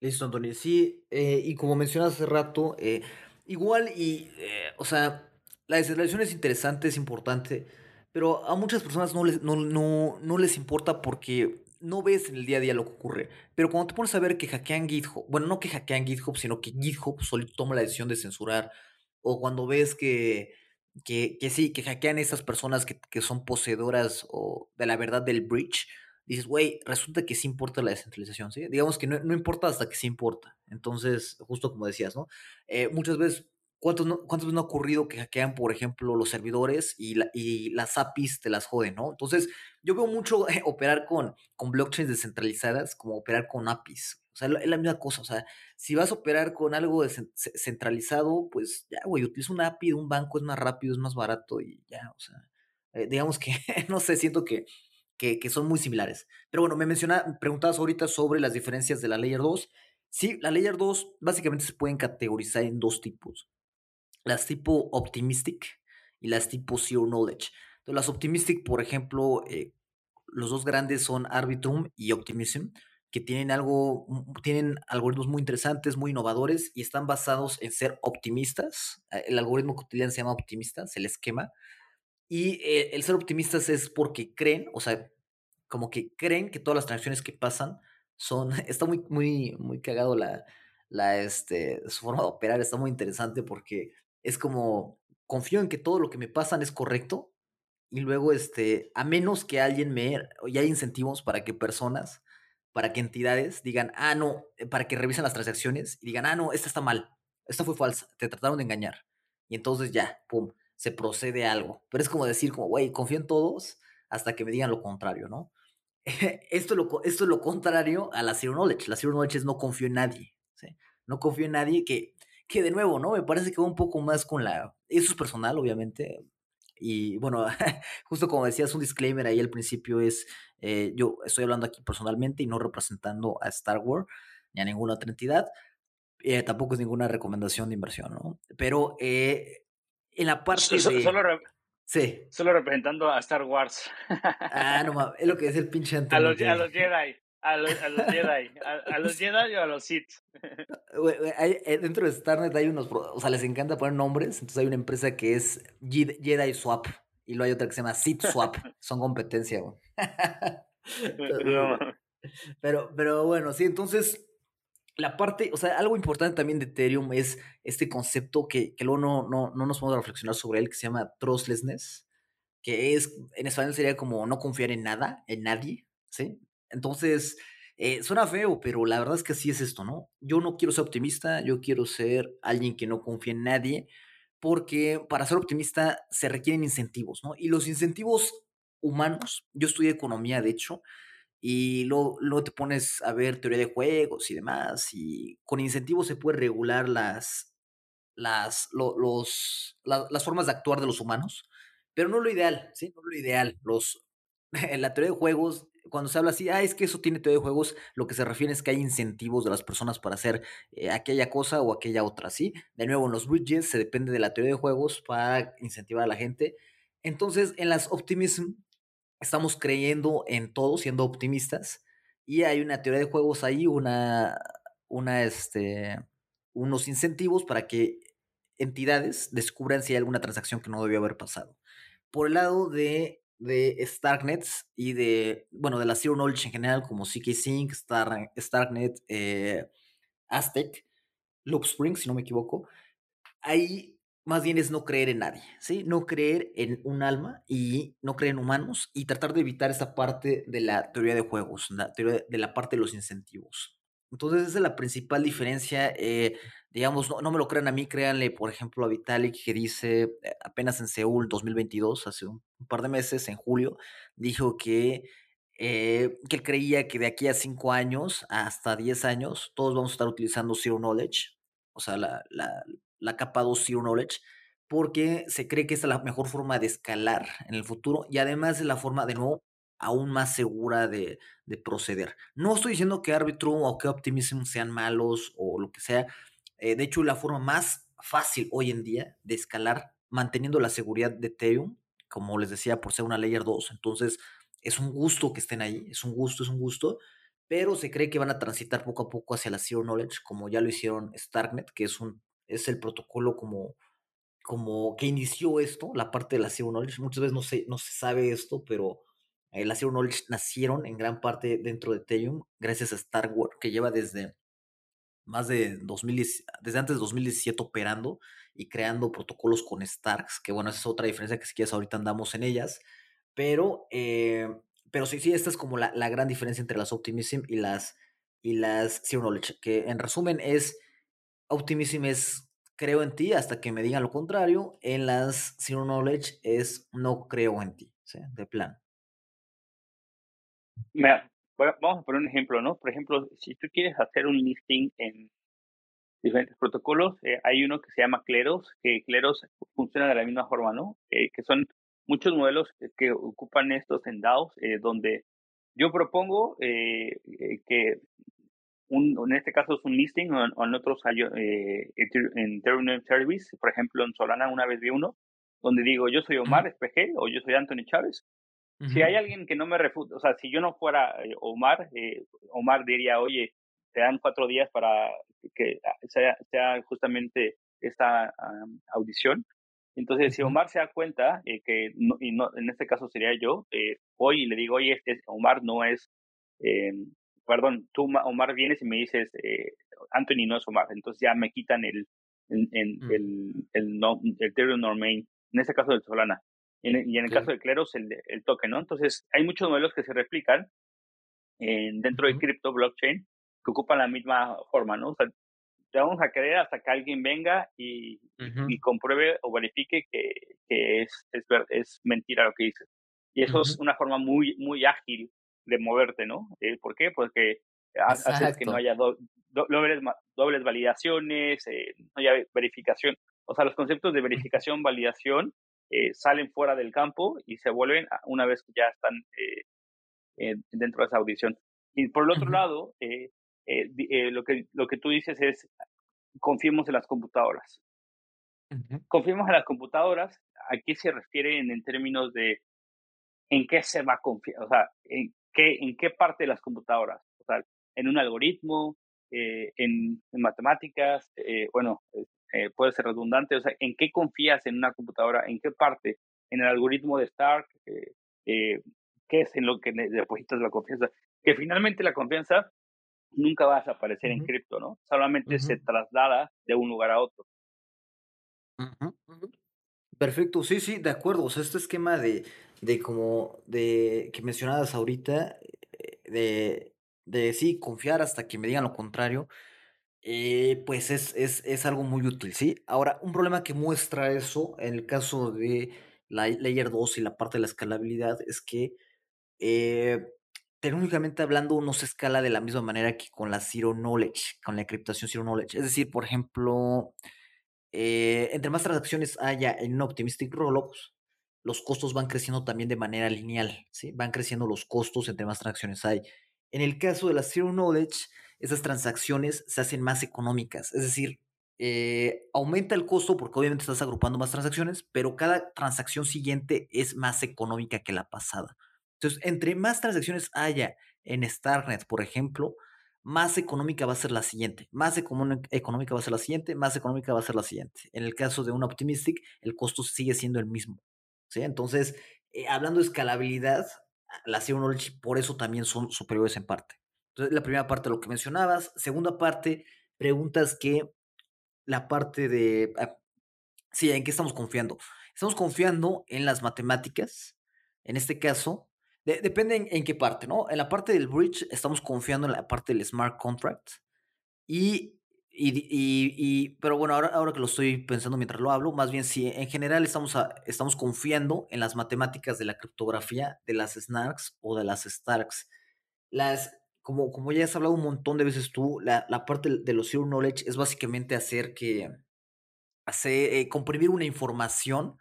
Listo, Antonio. Sí, eh, y como mencionas hace rato, eh, igual y, o sea, la descentralización es interesante, es importante pero a muchas personas no les, no, no, no les importa porque no ves en el día a día lo que ocurre. Pero cuando te pones a ver que hackean GitHub, bueno, no que hackean GitHub, sino que GitHub solito toma la decisión de censurar, o cuando ves que, que, que sí, que hackean esas personas que, que son poseedoras o de la verdad del bridge, dices, güey, resulta que sí importa la descentralización, ¿sí? Digamos que no, no, importa hasta que sí importa. Entonces, justo como decías, ¿no? Eh, muchas veces ¿Cuántos no, veces no ha ocurrido que hackean, por ejemplo, los servidores y, y las APIs te las joden, ¿no? Entonces, yo veo mucho operar con, con blockchains descentralizadas como operar con APIs. O sea, es la misma cosa. O sea, si vas a operar con algo centralizado, pues ya, güey, utiliza una API de un banco, es más rápido, es más barato y ya, o sea, eh, digamos que, no sé, siento que, que, que, son muy similares. Pero bueno, me mencionaba, preguntabas ahorita sobre las diferencias de la Layer 2. Sí, la Layer 2 básicamente se pueden categorizar en dos tipos las tipo optimistic y las tipo zero knowledge. Las optimistic, por ejemplo, eh, los dos grandes son Arbitrum y Optimism, que tienen algo, tienen algoritmos muy interesantes, muy innovadores y están basados en ser optimistas. Eh, el algoritmo cotidiano se llama optimistas, el esquema. Y eh, el ser optimistas es porque creen, o sea, como que creen que todas las transacciones que pasan son, está muy, muy, muy cagado la, la, este, su forma de operar, está muy interesante porque es como, confío en que todo lo que me pasan es correcto y luego, este, a menos que alguien me, y hay incentivos para que personas, para que entidades digan, ah, no, eh, para que revisen las transacciones y digan, ah, no, esta está mal, esta fue falsa, te trataron de engañar. Y entonces ya, pum, se procede a algo. Pero es como decir, como, güey, confío en todos hasta que me digan lo contrario, ¿no? esto, lo, esto es lo contrario a la zero knowledge. La zero knowledge es no confío en nadie. No confío en nadie que que de nuevo, ¿no? Me parece que va un poco más con la... Eso es personal, obviamente. Y bueno, justo como decías, un disclaimer ahí al principio es, eh, yo estoy hablando aquí personalmente y no representando a Star Wars ni a ninguna otra entidad, Eh, tampoco es ninguna recomendación de inversión, ¿no? Pero eh, en la parte de... Solo, sí. solo representando a Star Wars. ah, no es lo que es el pinche A los, a los Jedi. A los, Jedi, a, los Jedi o a los Sith. Eh, dentro de Starnet hay unos, o sea, les encanta poner nombres, entonces hay una empresa que es Jedi Swap y luego hay otra que se llama Sith Swap, son competencia, güey. pero, pero bueno, sí, entonces la parte, o sea, algo importante también de Ethereum es este concepto que, que luego no, no, no nos podemos reflexionar sobre él, que se llama trustlessness, que es, en español sería como no confiar en nada, en nadie, ¿sí? Entonces, eh, suena feo, pero la verdad es que así es esto, ¿no? Yo no quiero ser optimista, yo quiero ser alguien que no confíe en nadie, porque para ser optimista se requieren incentivos, ¿no? Y los incentivos humanos, yo estudié economía, de hecho, y luego, te pones a ver teoría de juegos y demás, y con incentivos se puede regular las, las, los, las formas de actuar de los humanos, pero no lo ideal, ¿sí? No lo ideal. Los, en la teoría de juegos, cuando se habla así, ah, es que eso tiene teoría de juegos, lo que se refiere es que hay incentivos de las personas para hacer eh, aquella cosa o aquella otra, ¿sí? De nuevo, en los bridges se depende de la teoría de juegos para incentivar a la gente. Entonces, en las optimism estamos creyendo en todo, siendo optimistas, y hay una teoría de juegos ahí, una, una, este, unos incentivos para que entidades descubran si hay alguna transacción que no debió haber pasado. Por el lado de, de Starknets y de, bueno, de la Zero Knowledge en general, como CK Sync, Star, Starknet, eh, Aztec, Loopspring, si no me equivoco, hay más bien es no creer en nadie, ¿sí? No creer en un alma y no creer en humanos y tratar de evitar esa parte de la teoría de juegos, la teoría de la parte de los incentivos. Entonces, esa es la principal diferencia. Eh, digamos, no, me lo crean a mí, créanle, por ejemplo, a Vitalik, que dice eh, apenas en Seúl 2022, hace un, par de meses, en julio, dijo que, eh, que él creía que de aquí a cinco años hasta 10 años, todos vamos a estar utilizando Zero Knowledge, o sea, la, la capa 2 Zero Knowledge, porque se cree que es la mejor forma de escalar en el futuro y además es la forma, de nuevo, aún más segura de, proceder. No estoy diciendo que Arbitrum o que Optimism sean malos o lo que sea. Eh, de hecho, la forma más fácil hoy en día de escalar, manteniendo la seguridad de Ethereum, como les decía, por ser una Layer 2. Entonces, es un gusto que estén ahí, es un gusto, es un gusto pero se cree que van a transitar poco a poco hacia la Zero Knowledge, como ya lo hicieron Starknet, que es un es el protocolo como, como que inició esto, la parte de la Zero Knowledge. Muchas veces no se, no se sabe esto, pero eh, la Zero Knowledge nacieron en gran parte dentro de Ethereum gracias a Star Wars, que lleva desde más de 2000, desde antes de 2017 operando y creando protocolos con Starks, que bueno, esa es otra diferencia que si quieres ahorita andamos en ellas, pero, eh, pero sí, sí, esta es como la, la, gran diferencia entre las Optimism y las, y las Zero Knowledge, que en resumen es Optimism es creo en ti hasta que me digan lo contrario. En las Zero Knowledge es no creo en ti, de plan. Mira, vamos a poner un ejemplo, ¿no? Por ejemplo, si tú quieres hacer un listing en diferentes protocolos, eh, hay uno que se llama Cleros, que Cleros funciona de la misma forma, ¿no? Eh, que son muchos modelos que, ocupan estos en DAOs, eh, donde yo propongo que en este caso es un listing o, en otros eh, en Ethereum Service, por ejemplo en Solana una vez vi uno, donde digo yo soy Omar SPG o yo soy Anthony Chávez. Si hay alguien que no me refuta, o sea, si yo no fuera eh, Omar, eh, Omar diría, oye, te dan cuatro días para que sea, sea justamente esta audición. Entonces, si Omar se da cuenta que, y no, en este caso sería yo, voy y le digo, oye, este Omar no es perdón, tú, Omar, vienes y me dices, eh, Anthony no es Omar, entonces ya me quitan el, el, mm. el, el, no, el en este caso del Solana. Y en, el caso de Cleros, el, el token, ¿no? Entonces, hay muchos modelos que se replican en, dentro de cripto blockchain que ocupan la misma forma, ¿no? O sea, te vamos a creer hasta que alguien venga y, y compruebe o verifique que, que es, es, es, mentira lo que dices. Y eso es una forma muy, muy ágil de moverte, ¿no? Eh, ¿Por qué? Porque haces que no haya dobles, dobles, validaciones, eh, no haya verificación. O sea, los conceptos de verificación, validación eh, salen fuera del campo y se vuelven una vez que ya están dentro de esa audición. Y por el otro lado, lo, que, lo que tú dices es, confiemos en las computadoras. Confiemos en las computadoras. ¿A qué se refiere en, términos de en qué se va a confiar? O sea, en qué, en qué parte de las computadoras. O sea, en un algoritmo, eh, en, matemáticas, eh, bueno, eh, puede ser redundante. O sea, ¿en qué confías en una computadora? ¿En qué parte? ¿En el algoritmo de Stark? ¿Qué es en lo que depositas la confianza? Que finalmente la confianza nunca va a desaparecer en cripto, ¿no? Solamente se traslada de un lugar a otro. Perfecto, sí, sí, de acuerdo. O sea, este esquema de, de como de que mencionabas ahorita, eh, de, de sí, confiar hasta que me digan lo contrario, eh, pues es, es, es, algo muy útil, ¿sí? Ahora, un problema que muestra eso en el caso de la Layer 2 y la parte de la escalabilidad es que eh, tecnológicamente hablando no se escala de la misma manera que con la Zero Knowledge, con la encriptación Zero Knowledge. Es decir, por ejemplo, eh, entre más transacciones haya en Optimistic Rollups, los costos van creciendo también de manera lineal, ¿sí? Van creciendo los costos entre más transacciones hay. En el caso de la Zero Knowledge, esas transacciones se hacen más económicas, es decir, eh, aumenta el costo porque obviamente estás agrupando más transacciones, pero cada transacción siguiente es más económica que la pasada. Entonces, entre más transacciones haya en Starknet, por ejemplo, más económica va a ser la siguiente, más económica va a ser la siguiente, más económica va a ser la siguiente. En el caso de un Optimistic, el costo sigue siendo el mismo. ¿sí? Entonces, eh, hablando de escalabilidad, la Zero Knowledge por eso también son superiores en parte. Entonces, la primera parte, lo que mencionabas. Segunda parte, preguntas que la parte de... Ah, sí, ¿en qué estamos confiando? Estamos confiando en las matemáticas, en este caso, depende en, qué parte, ¿no? En la parte del bridge estamos confiando en la parte del smart contract. Y, y, pero bueno, ahora, ahora que lo estoy pensando mientras lo hablo, más bien sí, en general estamos, estamos confiando en las matemáticas de la criptografía de las SNARKs o de las STARKs. Las, como, como ya has hablado un montón de veces tú, la, la parte de los Zero Knowledge es básicamente hacer que, hacer, eh, comprimir una información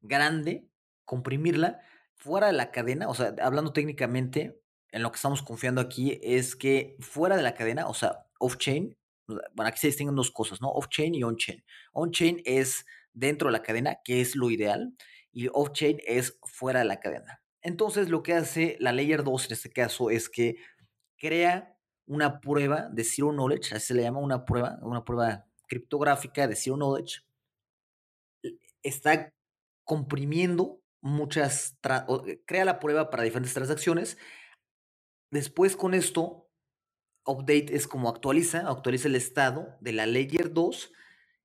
grande, comprimirla, fuera de la cadena, o sea, hablando técnicamente, en lo que estamos confiando aquí es que fuera de la cadena, o sea, off-chain, bueno, aquí se distinguen dos cosas, ¿no? Off-chain y on-chain. On-chain es dentro de la cadena, que es lo ideal, y off-chain es fuera de la cadena. Entonces, lo que hace la Layer 2 en este caso es que crea una prueba de Zero Knowledge, así se le llama una prueba, una prueba criptográfica de Zero Knowledge. Está comprimiendo muchas, eh, crea la prueba para diferentes transacciones. Después con esto, update es como actualiza, actualiza el estado de la layer 2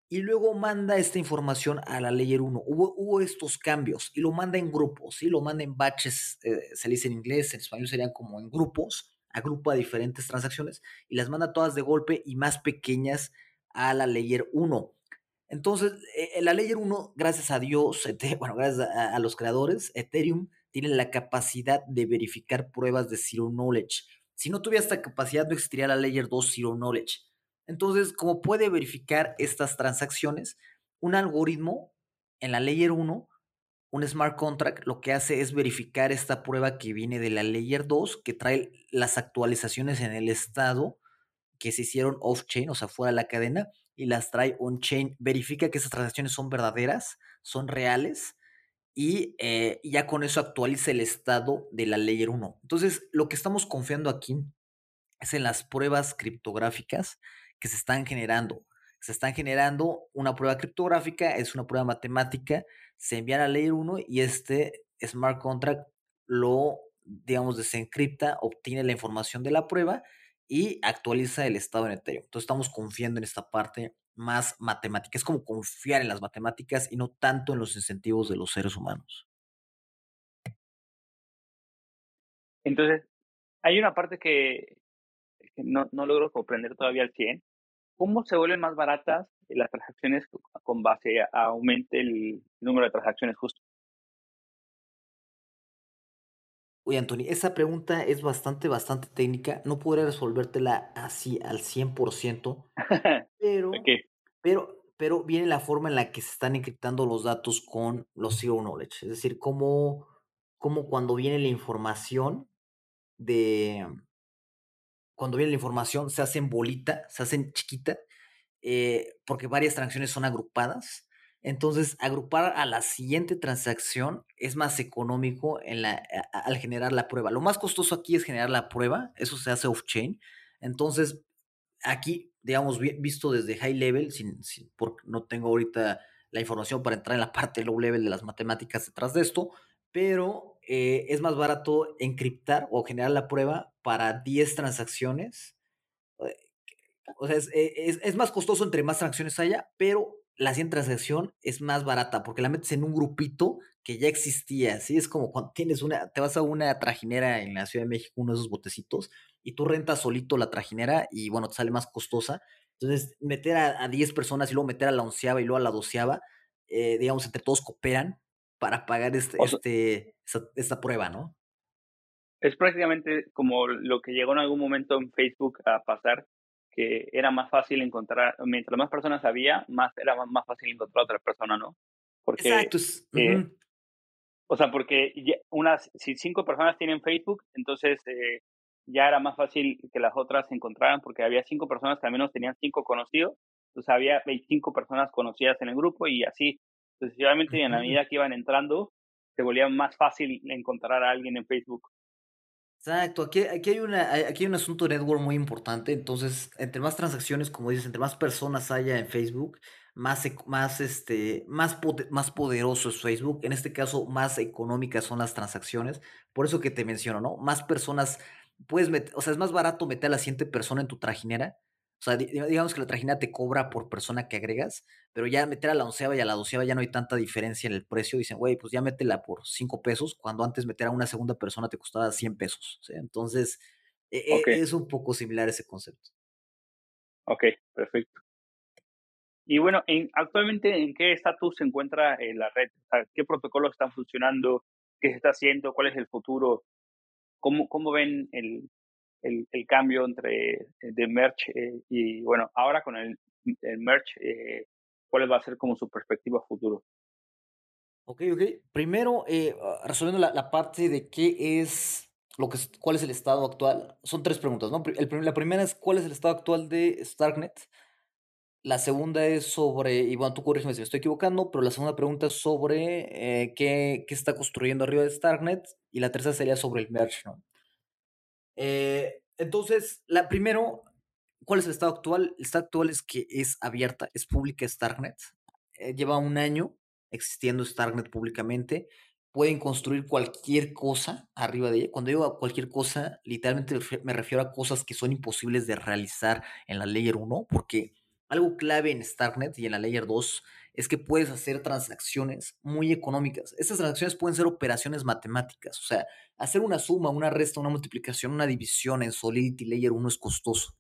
y luego manda esta información a la layer 1. Hubo, estos cambios y lo manda en grupos, y lo manda en batches, eh, se dice en inglés, en español serían como en grupos, agrupa diferentes transacciones y las manda todas de golpe y más pequeñas a la layer 1. Entonces, eh, la Layer 1, gracias a Dios, bueno, gracias a, los creadores, Ethereum tiene la capacidad de verificar pruebas de Zero Knowledge. Si no tuviera esta capacidad, no existiría la Layer 2 Zero Knowledge. Entonces, como puede verificar estas transacciones, un algoritmo en la Layer 1, un smart contract, lo que hace es verificar esta prueba que viene de la Layer 2, que trae las actualizaciones en el estado que se hicieron off-chain, o sea, fuera de la cadena, y las trae on-chain, verifica que esas transacciones son verdaderas, son reales, y eh, ya con eso actualiza el estado de la Layer 1. Entonces, lo que estamos confiando aquí es en las pruebas criptográficas que se están generando. Se están generando una prueba criptográfica, es una prueba matemática, se envía a la Layer 1 y este smart contract lo, digamos, desencripta, obtiene la información de la prueba y actualiza el estado en Ethereum. Entonces estamos confiando en esta parte más matemática. Es como confiar en las matemáticas y no tanto en los incentivos de los seres humanos. Entonces, hay una parte que, no, logro comprender todavía al 100. ¿Cómo se vuelven más baratas las transacciones con base a aumente el número de transacciones justo? Oye, Anthony, esa pregunta es bastante, bastante técnica. No podré resolvértela así al 100%, pero, pero, pero viene la forma en la que se están encriptando los datos con los Zero Knowledge. Es decir, cómo, cómo cuando viene la información de... Cuando viene la información se hacen bolita, se hacen chiquita eh, porque varias transacciones son agrupadas. Entonces, agrupar a la siguiente transacción es más económico en la, al generar la prueba. Lo más costoso aquí es generar la prueba, eso se hace off-chain. Entonces, aquí, digamos, visto desde high level, sin, porque no tengo ahorita la información para entrar en la parte low level de las matemáticas detrás de esto, pero eh, es más barato encriptar o generar la prueba para 10 transacciones. Eh, o sea, eh, es, es, más costoso entre más transacciones haya, pero la siguiente transacción es más barata porque la metes en un grupito que ya existía, ¿sí? Es como cuando tienes una, te vas a una trajinera en la Ciudad de México, uno de esos botecitos, y tú rentas solito la trajinera y bueno, te sale más costosa. Entonces, meter a, 10 personas y luego meter a la onceava y luego a la doceava, eh, digamos, entre todos cooperan para pagar este, este, esta, prueba, ¿no? Es prácticamente como lo que llegó en algún momento en Facebook a pasar, que era más fácil encontrar, mientras más personas había, más era más, fácil encontrar a otra persona, ¿no? Porque, Exacto. Eh, o sea, porque unas, si cinco personas tienen Facebook, entonces eh, ya era más fácil que las otras se encontraran porque había cinco personas que al menos tenían cinco conocidos, entonces había 25 personas conocidas en el grupo y así sucesivamente en la medida que iban entrando se volvía más fácil encontrar a alguien en Facebook. Exacto, aquí, aquí, hay una, aquí hay un asunto de network muy importante, entonces entre más transacciones, como dices, entre más personas haya en Facebook, más, más, este, más, más poderoso es Facebook, en este caso más económicas son las transacciones, por eso que te menciono, ¿no? Más personas puedes meter, o sea, es más barato meter a la siguiente persona en tu trajinera. O sea, digamos que la trajinera te cobra por persona que agregas, pero ya meter a la onceava y a la doceava ya no hay tanta diferencia en el precio. Dicen, güey, pues ya métela por cinco pesos, cuando antes meter a una segunda persona te costaba 100 pesos. Entonces, e, e, es un poco similar ese concepto. Ok, perfecto. Y bueno, en, actualmente, ¿en qué estatus se encuentra la red? ¿Qué protocolos están funcionando? ¿Qué se está haciendo? ¿Cuál es el futuro? ¿Cómo, cómo ven el, el, el cambio entre eh, de merch eh, y bueno, ahora con el, el merch, eh, cuál va a ser como su perspectiva futuro? Ok, ok. Primero, ah, resolviendo la, la, parte de qué es lo que cuál es el estado actual, son tres preguntas, ¿no? El, la primera es cuál es el estado actual de Starknet. La segunda es sobre, y bueno, tú corrígeme si me estoy equivocando, pero la segunda pregunta es sobre eh, qué, qué, está construyendo arriba de Starknet y la tercera sería sobre el merge, ¿no? Eh, entonces, la primero, ¿cuál es el estado actual? El estado actual es que es abierta, es pública Starknet. Eh, lleva un año existiendo Starknet públicamente. Pueden construir cualquier cosa arriba de ella. Cuando digo cualquier cosa, literalmente me refiero a cosas que son imposibles de realizar en la Layer 1, porque algo clave en Starknet y en la Layer 2 es que puedes hacer transacciones muy económicas. Estas transacciones pueden ser operaciones matemáticas, o sea, hacer una suma, una resta, una multiplicación, una división en Solidity Layer 1 es costoso,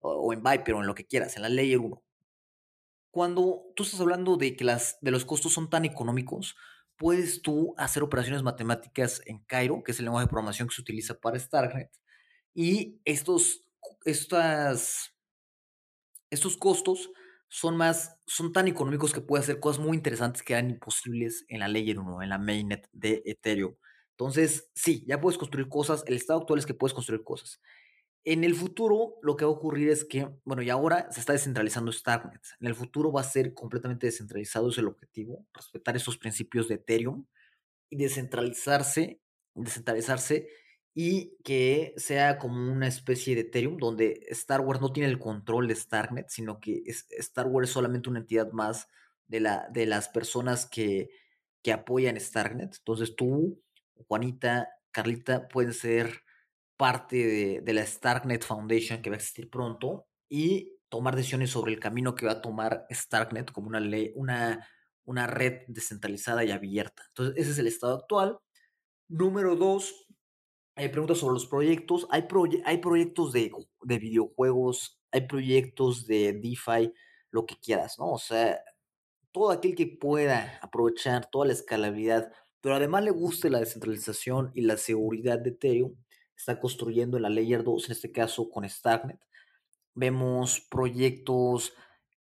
o, en Viper o en lo que quieras, en la Layer 1. Cuando tú estás hablando de que las, de los costos son tan económicos, puedes tú hacer operaciones matemáticas en Cairo, que es el lenguaje de programación que se utiliza para Starknet, y estos, estas estos costos son más, son tan económicos que puede hacer cosas muy interesantes que eran imposibles en la Layer 1, en la mainnet de Ethereum. Entonces, sí, ya puedes construir cosas. El estado actual es que puedes construir cosas. En el futuro, lo que va a ocurrir es que, bueno, y ahora se está descentralizando Starknet. En el futuro va a ser completamente descentralizado, es el objetivo, respetar esos principios de Ethereum y descentralizarse, descentralizarse y que sea como una especie de Ethereum donde Star Wars no tiene el control de Starknet, sino que Star Wars es solamente una entidad más de, la, de las personas que, que apoyan Starknet. Entonces tú, Juanita, Carlita, pueden ser parte de, de la Starknet Foundation que va a existir pronto y tomar decisiones sobre el camino que va a tomar Starknet como una, ley, una, una red descentralizada y abierta. Entonces, ese es el estado actual. Número dos, preguntas sobre los proyectos. Hay, hay proyectos de, de, videojuegos, hay proyectos de DeFi, lo que quieras, ¿no? O sea, todo aquel que pueda aprovechar toda la escalabilidad, pero además le guste la descentralización y la seguridad de Ethereum, está construyendo en la Layer 2, en este caso con Starknet. Vemos proyectos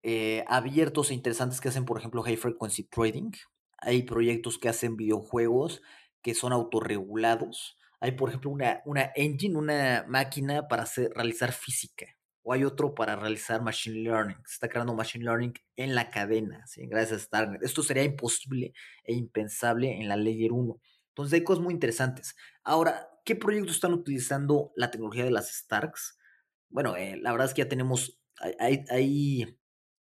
eh, abiertos e interesantes que hacen, por ejemplo, High Frequency Trading. Hay proyectos que hacen videojuegos que son autorregulados hay, por ejemplo, una, una engine, una máquina para hacer, realizar física. o hay otro para realizar machine learning. Se está creando machine learning en la cadena, gracias a Starknet. Esto sería imposible e impensable en la Layer 1. Entonces hay cosas muy interesantes. Ahora, ¿qué proyectos están utilizando la tecnología de las Starks? Bueno, eh, la verdad es que ya tenemos, hay, hay,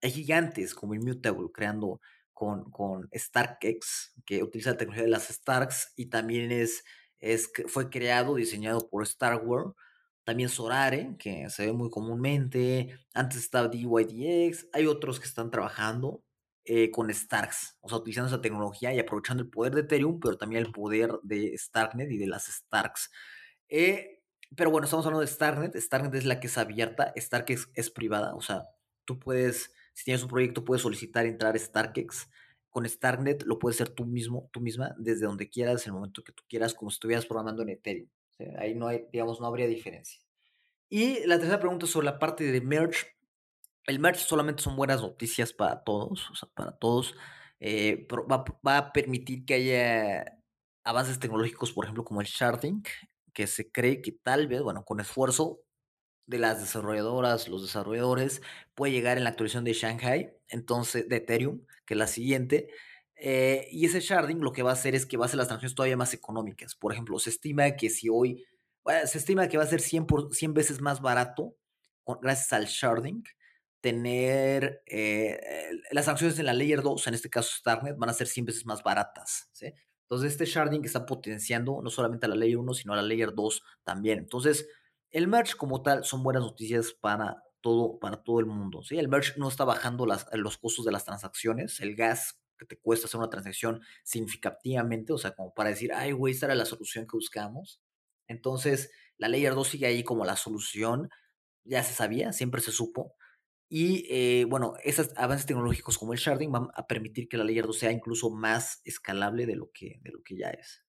hay gigantes como Immutable creando con, con StarkX, que utiliza la tecnología de las Starks y también es, es, fue creado, diseñado por Starware. También Sorare, que se ve muy comúnmente. Antes estaba DYDX. Hay otros que están trabajando eh, con Starks, o sea, utilizando esa tecnología y aprovechando el poder de Ethereum, pero también el poder de Starknet y de las Starks. Eh, pero bueno, estamos hablando de Starknet. Starknet es la que es abierta, Starknet es privada, o sea, tú puedes si tienes un proyecto, puedes solicitar entrar a StarkEx. Con StarkNet lo puedes hacer tú mismo, tú misma, desde donde quieras, en el momento que tú quieras, como si estuvieras programando en Ethereum. ahí no hay, digamos, no habría diferencia. Y la tercera pregunta sobre la parte de merge. El merge solamente son buenas noticias para todos, o sea, para todos. Eh, va, va, a permitir que haya avances tecnológicos, por ejemplo, como el sharding, que se cree que tal vez, bueno, con esfuerzo de las desarrolladoras, los desarrolladores, puede llegar en la actualización de Shanghai, entonces de Ethereum, que es la siguiente. Eh, y ese sharding lo que va a hacer es que va a hacer las transacciones todavía más económicas. Por ejemplo, se estima que si hoy, se estima que va a ser 100, por, 100 veces más barato, gracias al sharding, tener eh, las transacciones en la Layer 2, en este caso Starnet, van a ser 100 veces más baratas. Entonces, este sharding está potenciando no solamente a la Layer 1, sino a la Layer 2 también. Entonces, el merge como tal son buenas noticias para todo, para todo el mundo. ¿sí? El merge no está bajando las, los costos de las transacciones, el gas que te cuesta hacer una transacción significativamente, o sea, como para decir, ay, güey, esta era la solución que buscamos. Entonces, la Layer 2 sigue ahí como la solución, ya se sabía, siempre se supo. Y eh, bueno, esos avances tecnológicos como el sharding van a permitir que la Layer 2 sea incluso más escalable de lo que, de lo que ya es.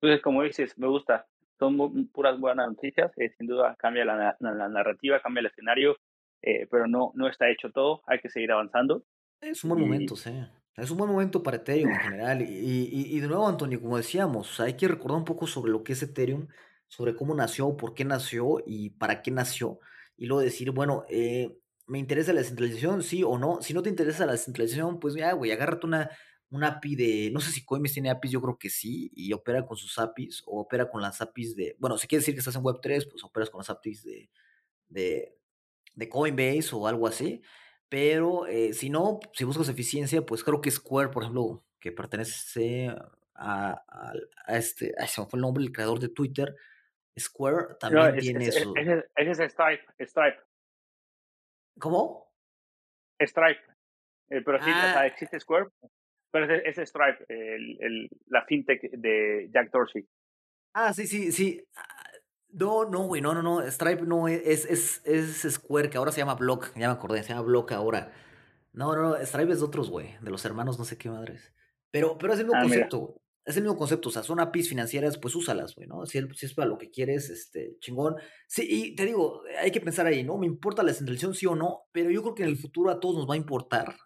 Entonces, como dices, me gusta. Son puras buenas noticias. Eh, sin duda cambia la, narrativa, cambia el escenario, eh, pero no, no está hecho todo. Hay que seguir avanzando. Es un buen momento, sí. Es un buen momento para Ethereum en general. Y, y, y, de nuevo, Antonio, como decíamos, hay que recordar un poco sobre lo que es Ethereum, sobre cómo nació, por qué nació y para qué nació. Y luego decir, bueno, eh, ¿me interesa la descentralización? Sí o no. Si no te interesa la descentralización, pues ya, güey, agárrate una un API de, no sé si Coinbase tiene APIs, yo creo que sí, y opera con sus APIs o opera con las APIs de, bueno, si quieres decir que estás en Web3, pues operas con las APIs de, de, de Coinbase o algo así, pero eh, si no, si buscas eficiencia, pues creo que Square, por ejemplo, que pertenece a, a, este, ese fue el nombre del creador de Twitter, Square también tiene eso. Ese, es Stripe, Stripe. ¿Cómo? Stripe. Eh, pero sí, ah. existe Square, pero ese, es Stripe, el, la fintech de Jack Dorsey. Ah, sí, sí, sí. No, no, güey, no, no, no. Stripe no es, es, es Square, que ahora se llama Block. Ya me acordé, se llama Block ahora. No, no, Stripe es de otros, güey. De los hermanos, no sé qué madres. Pero, pero es el mismo ah, concepto. Es el mismo concepto. O sea, son APIs financieras, pues úsalas, güey, ¿no? Si, si, es para lo que quieres, este, chingón. Sí, y te digo, hay que pensar ahí, ¿no? Me importa la descentralización, sí o no, pero yo creo que en el futuro a todos nos va a importar.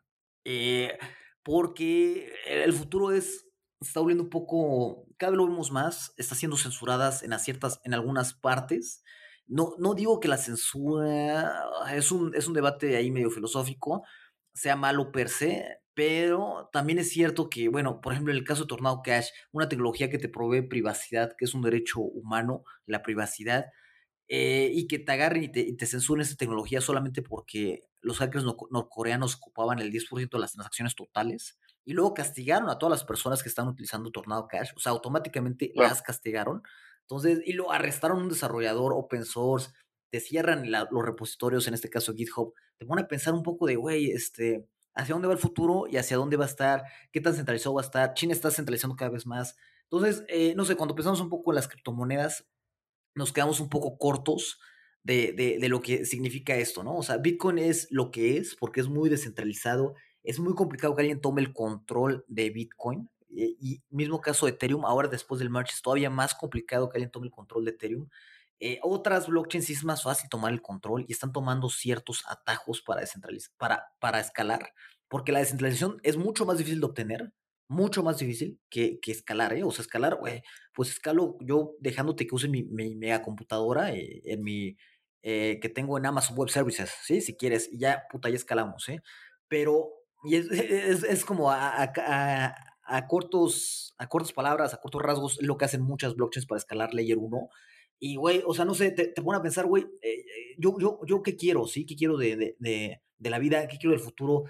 Eh porque el futuro es, está volviendo un poco, cada vez lo vemos más, está siendo censuradas en, ciertas, en algunas partes. No, no digo que la censura es un, es un debate ahí medio filosófico, sea malo per se, pero también es cierto que, bueno, por ejemplo, en el caso de Tornado Cash, una tecnología que te provee privacidad, que es un derecho humano, la privacidad, eh, y que te agarren y te, y te, censuren esa tecnología solamente porque los hackers norcoreanos ocupaban el 10% de las transacciones totales y luego castigaron a todas las personas que están utilizando Tornado Cash, o sea, automáticamente las castigaron. Entonces, y lo arrestaron un desarrollador open source, te cierran los repositorios, en este caso GitHub, te pone a pensar un poco de, güey, este, hacia dónde va el futuro y hacia dónde va a estar, qué tan centralizado va a estar. China está centralizando cada vez más. Entonces, eh, no sé, cuando pensamos un poco en las criptomonedas, nos quedamos un poco cortos de, de, lo que significa esto, ¿no? O sea, Bitcoin es lo que es porque es muy descentralizado, es muy complicado que alguien tome el control de Bitcoin. Eh, y, mismo caso de Ethereum, ahora después del merge es todavía más complicado que alguien tome el control de Ethereum. Eh, otras blockchains es más fácil tomar el control y están tomando ciertos atajos para descentralizar, para, para escalar, porque la descentralización es mucho más difícil de obtener mucho más difícil que, que escalar, ¿eh? O sea, escalar, güey, pues escalo yo dejándote que use mi, mi mega computadora eh, en mi, eh, que tengo en Amazon Web Services, ¿sí? Si quieres, y ya, puta, ya escalamos, ¿eh? Pero, y es, es, es como a, a, a, cortos, a cortas palabras, a cortos rasgos, lo que hacen muchas blockchains para escalar Layer 1. Y, güey, o sea, no sé, te, te pone a pensar, güey, eh, yo, yo, yo qué quiero, ¿sí? ¿Qué quiero de, de, de, de la vida? ¿Qué quiero del futuro?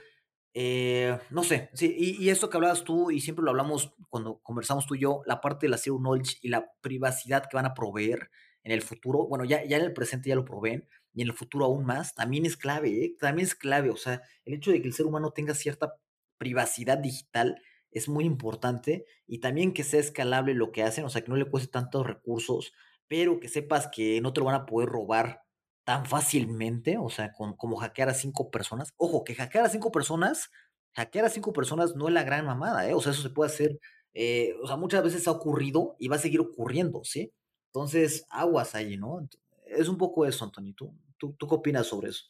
Eh, no sé, sí, y, y, esto que hablabas tú, y siempre lo hablamos cuando conversamos tú y yo, la parte de la Zero Knowledge y la privacidad que van a proveer en el futuro, bueno, ya, ya en el presente ya lo proveen, y en el futuro aún más, también es clave, ¿eh? también es clave, o sea, el hecho de que el ser humano tenga cierta privacidad digital es muy importante, y también que sea escalable lo que hacen, o sea, que no le cueste tantos recursos, pero que sepas que no te lo van a poder robar tan fácilmente, o sea, con, como hackear a cinco personas. Ojo, que hackear a cinco personas, hackear a cinco personas no es la gran mamada, ¿eh? O sea, eso se puede hacer, eh, o sea, muchas veces ha ocurrido y va a seguir ocurriendo, ¿sí? Entonces, aguas ahí, ¿no? Es un poco eso, Antonio. ¿Tú, tú, tú qué opinas sobre eso?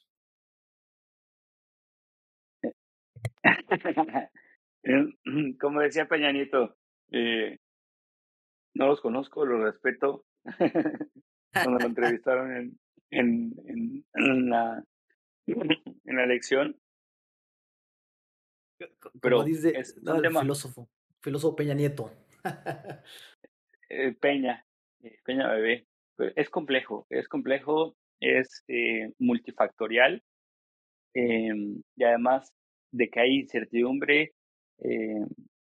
Como decía Peña Nieto, eh, no los conozco, los respeto. Cuando lo entrevistaron en, en, en, la, en la elección. Pero dice es no, el filósofo, filósofo Peña Nieto. Eh, Peña, Peña Bebé. Pues, es complejo, es complejo, es eh, multifactorial em, y además de que hay incertidumbre, em,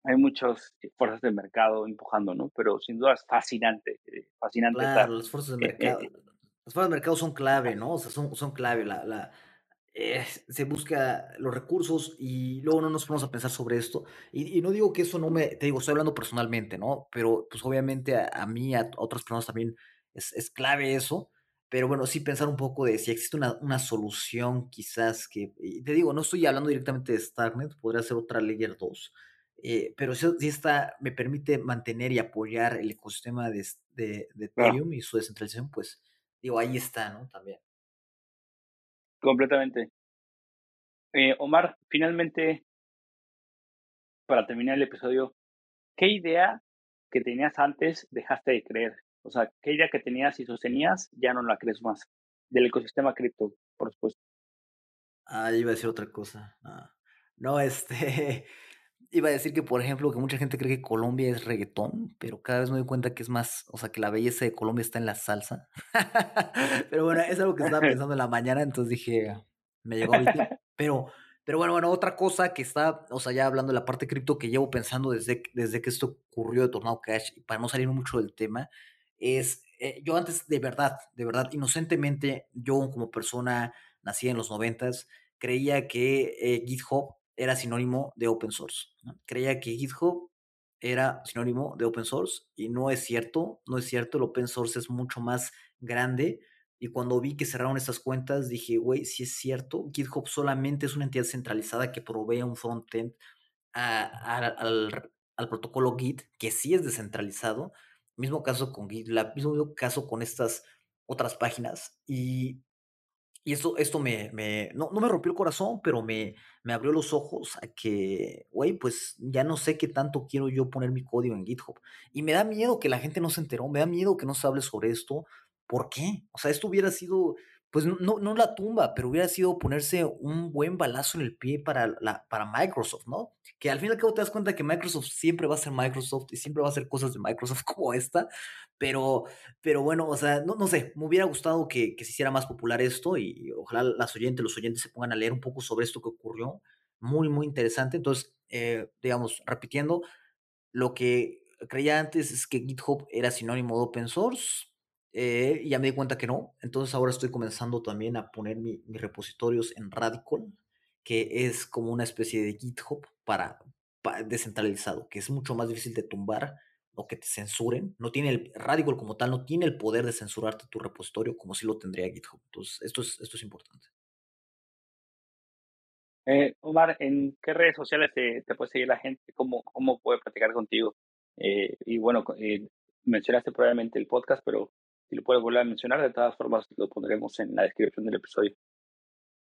hay muchas fuerzas de mercado empujando, ¿no? Pero sin duda es fascinante, fascinante. Claro, las fuerzas de mercado las fuerzas mercado son clave, ¿no? O sea, son, son clave. La, la, eh, se busca los recursos y luego no nos ponemos a pensar sobre esto. Y, y, no digo que eso no me, te digo, estoy hablando personalmente, ¿no? Pero pues obviamente a, a mí, a otras personas también es, es, clave eso. Pero bueno, sí pensar un poco de si existe una, una solución quizás que, te digo, no estoy hablando directamente de Starknet, podría ser otra Layer 2. Eh, pero si, si esta me permite mantener y apoyar el ecosistema de, de, de Ethereum y su descentralización, pues digo, ahí está, ¿no? También. Completamente. Eh, Omar, finalmente, para terminar el episodio, ¿qué idea que tenías antes dejaste de creer? O sea, ¿qué idea que tenías y sostenías ya no la crees más? Del ecosistema cripto, por supuesto. Ah, iba a decir otra cosa. Ah. No, este, Iba a decir que, por ejemplo, que mucha gente cree que Colombia es reggaetón, pero cada vez me doy cuenta que es más, o sea, que la belleza de Colombia está en la salsa. pero bueno, es algo que estaba pensando en la mañana, entonces dije, me llegó ahorita. Pero, pero bueno, bueno, otra cosa que está, o sea, ya hablando de la parte cripto que llevo pensando desde, desde que esto ocurrió de Tornado Cash, y para no salir mucho del tema, es, eh, yo antes, de verdad, de verdad, inocentemente, yo como persona nacida en los noventas, creía que eh, GitHub era sinónimo de open source. Creía que GitHub era sinónimo de open source y no es cierto, no es cierto, el open source es mucho más grande. Y cuando vi que cerraron estas cuentas, dije, güey, si es cierto, GitHub solamente es una entidad centralizada que provee un frontend al, al, protocolo Git, que sí es descentralizado. Mismo caso con GitLab, mismo caso con estas otras páginas. Y y esto, esto me, me no, no, me rompió el corazón, pero me, me abrió los ojos a que, güey, pues ya no sé qué tanto quiero yo poner mi código en GitHub. Y me da miedo que la gente no se enteró, me da miedo que no se hable sobre esto. ¿Por qué? O sea, esto hubiera sido, pues no, no la tumba, pero hubiera sido ponerse un buen balazo en el pie para, la, para Microsoft, ¿no? Que al fin y al cabo te das cuenta que Microsoft siempre va a ser Microsoft y siempre va a hacer cosas de Microsoft como esta, pero, pero bueno, o sea, no, no sé, me hubiera gustado que, que se hiciera más popular esto y, ojalá las oyentes, los oyentes se pongan a leer un poco sobre esto que ocurrió. Muy, muy interesante. Entonces, eh, digamos, repitiendo, lo que creía antes es que GitHub era sinónimo de open source. Eh, ya me di cuenta que no. Entonces ahora estoy comenzando también a poner mi, mis repositorios en Radical, que es como una especie de GitHub para, para descentralizado, que es mucho más difícil de tumbar o que te censuren. No tiene el Radical como tal, no tiene el poder de censurarte tu repositorio como si lo tendría GitHub. Entonces, esto es, esto es importante. Eh, Omar, ¿en qué redes sociales te, te, puede seguir la gente? ¿Cómo, cómo puede platicar contigo? Eh, y bueno, eh, mencionaste probablemente el podcast, pero si lo puedes volver a mencionar, de todas formas lo pondremos en la descripción del episodio.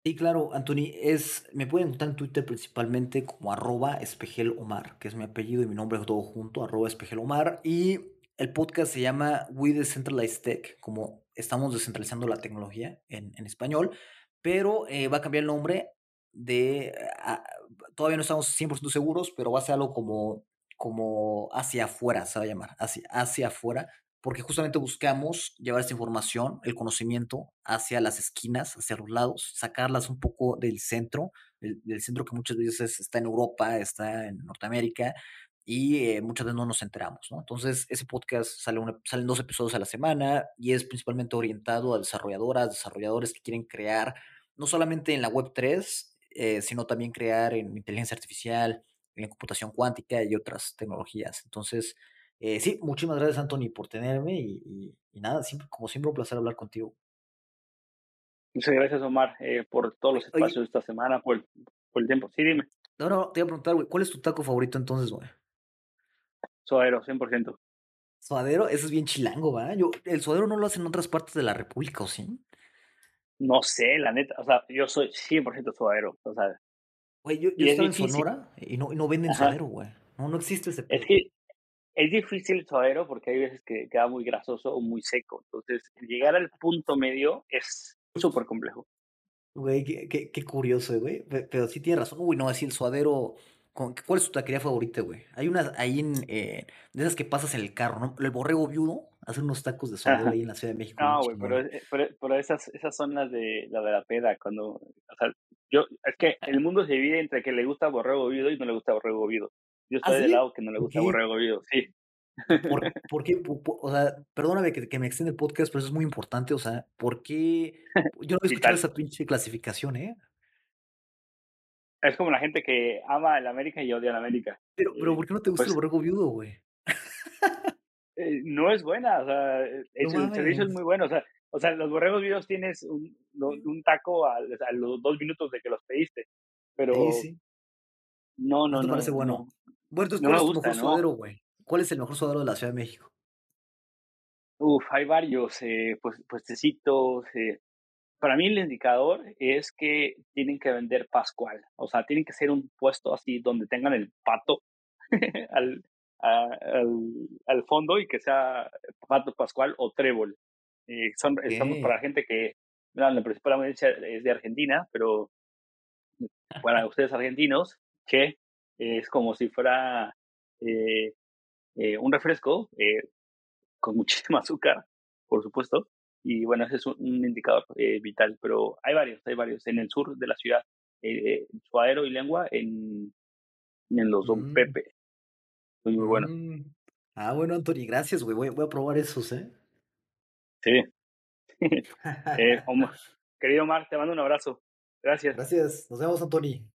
Sí, claro, Anthony, es, me pueden encontrar en Twitter principalmente como arroba espejelomar, que es mi apellido y mi nombre todo junto, arroba espejelomar, y el podcast se llama We Decentralized Tech, como estamos descentralizando la tecnología en, en español, pero eh, va a cambiar el nombre de, todavía no estamos 100% seguros, pero va a ser algo como, como hacia afuera, se va a llamar, hacia, hacia afuera, porque justamente buscamos llevar esta información, el conocimiento, hacia las esquinas, hacia los lados, sacarlas un poco del centro, del, centro que muchas veces está en Europa, está en Norteamérica, y eh, muchas veces no nos enteramos, ¿no? Entonces, ese podcast sale salen dos episodios a la semana y es principalmente orientado a desarrolladoras, desarrolladores que quieren crear, no solamente en la Web 3, eh, sino también crear en inteligencia artificial, en computación cuántica y otras tecnologías. Entonces, eh, sí, muchísimas gracias, Anthony, por tenerme y, nada, siempre, como siempre, un placer hablar contigo. Muchas gracias, Omar, eh, por todos los espacios de esta semana, por el, tiempo. Sí, dime. No, no, te iba a preguntar, güey, ¿cuál es tu taco favorito entonces, güey? Suadero, 100%. Suadero, eso es bien chilango, ¿va? Yo, el suadero no lo hacen en otras partes de la República, ¿o sí? No sé, la neta, o sea, yo soy 100% suadero, o sea. Güey, yo, yo estaba en Sonora y no, y no venden suadero, güey. No, no existe ese Es que es difícil el suadero porque hay veces que queda muy grasoso o muy seco. Entonces, llegar al punto medio es súper complejo. Güey, qué, qué, curioso, güey. Pero sí tiene razón. Uy, no, así el suadero. ¿Cuál es tu taquería favorita, güey? Hay unas ahí en. Eh, de esas que pasas en el carro, ¿no? El borrego viudo hace unos tacos de suadero ahí en la Ciudad de México. No, güey, pero, pero, esas, esas son las de la de la peda. Cuando. O sea, yo. Es que el mundo se divide entre que le gusta borrego viudo y no le gusta borrego viudo. Yo ¿Ah, estoy del lado que no le gusta borrego vivo, sí. ¿Por, qué? o sea, perdóname que, me extiende el podcast, pero eso es muy importante. O sea, ¿por qué? Yo no he escuchado esa pinche clasificación, ¿eh? Es como la gente que ama el América y odia el América. Pero, pero ¿por qué no te gusta el pues borrego viudo, güey? Eh, no es buena, o sea, el, servicio es muy bueno. O sea, o sea los borregos viudos tienes un, un taco a, los dos minutos de que los pediste. Pero sí, sí. no, no, no. te parece bueno? Bueno, entonces, ¿cuál es tu mejor suadero, güey? ¿Cuál es el mejor suadero de la Ciudad de México? Uf, hay varios, eh, pues, puestecitos. Eh. Para mí el indicador es que tienen que vender Pascual. O sea, tienen que ser un puesto así donde tengan el pato al, al, fondo y que sea pato Pascual o trébol. Eh, son, Estamos para gente que, la principal audiencia es de Argentina, pero para ustedes argentinos, que es como si fuera eh, eh, un refresco eh, con muchísimo azúcar, por supuesto, y bueno, ese es un, indicador vital, pero hay varios, hay varios. En el sur de la ciudad, Suadero y Lengua, en, en los Don mm. Pepe. Muy, muy bueno. Mm. Ah, bueno, Anthony, gracias, güey. Voy, voy, a probar esos, ¿eh? Sí. Querido Omar, te mando un abrazo. Gracias. Gracias. Nos vemos, Anthony.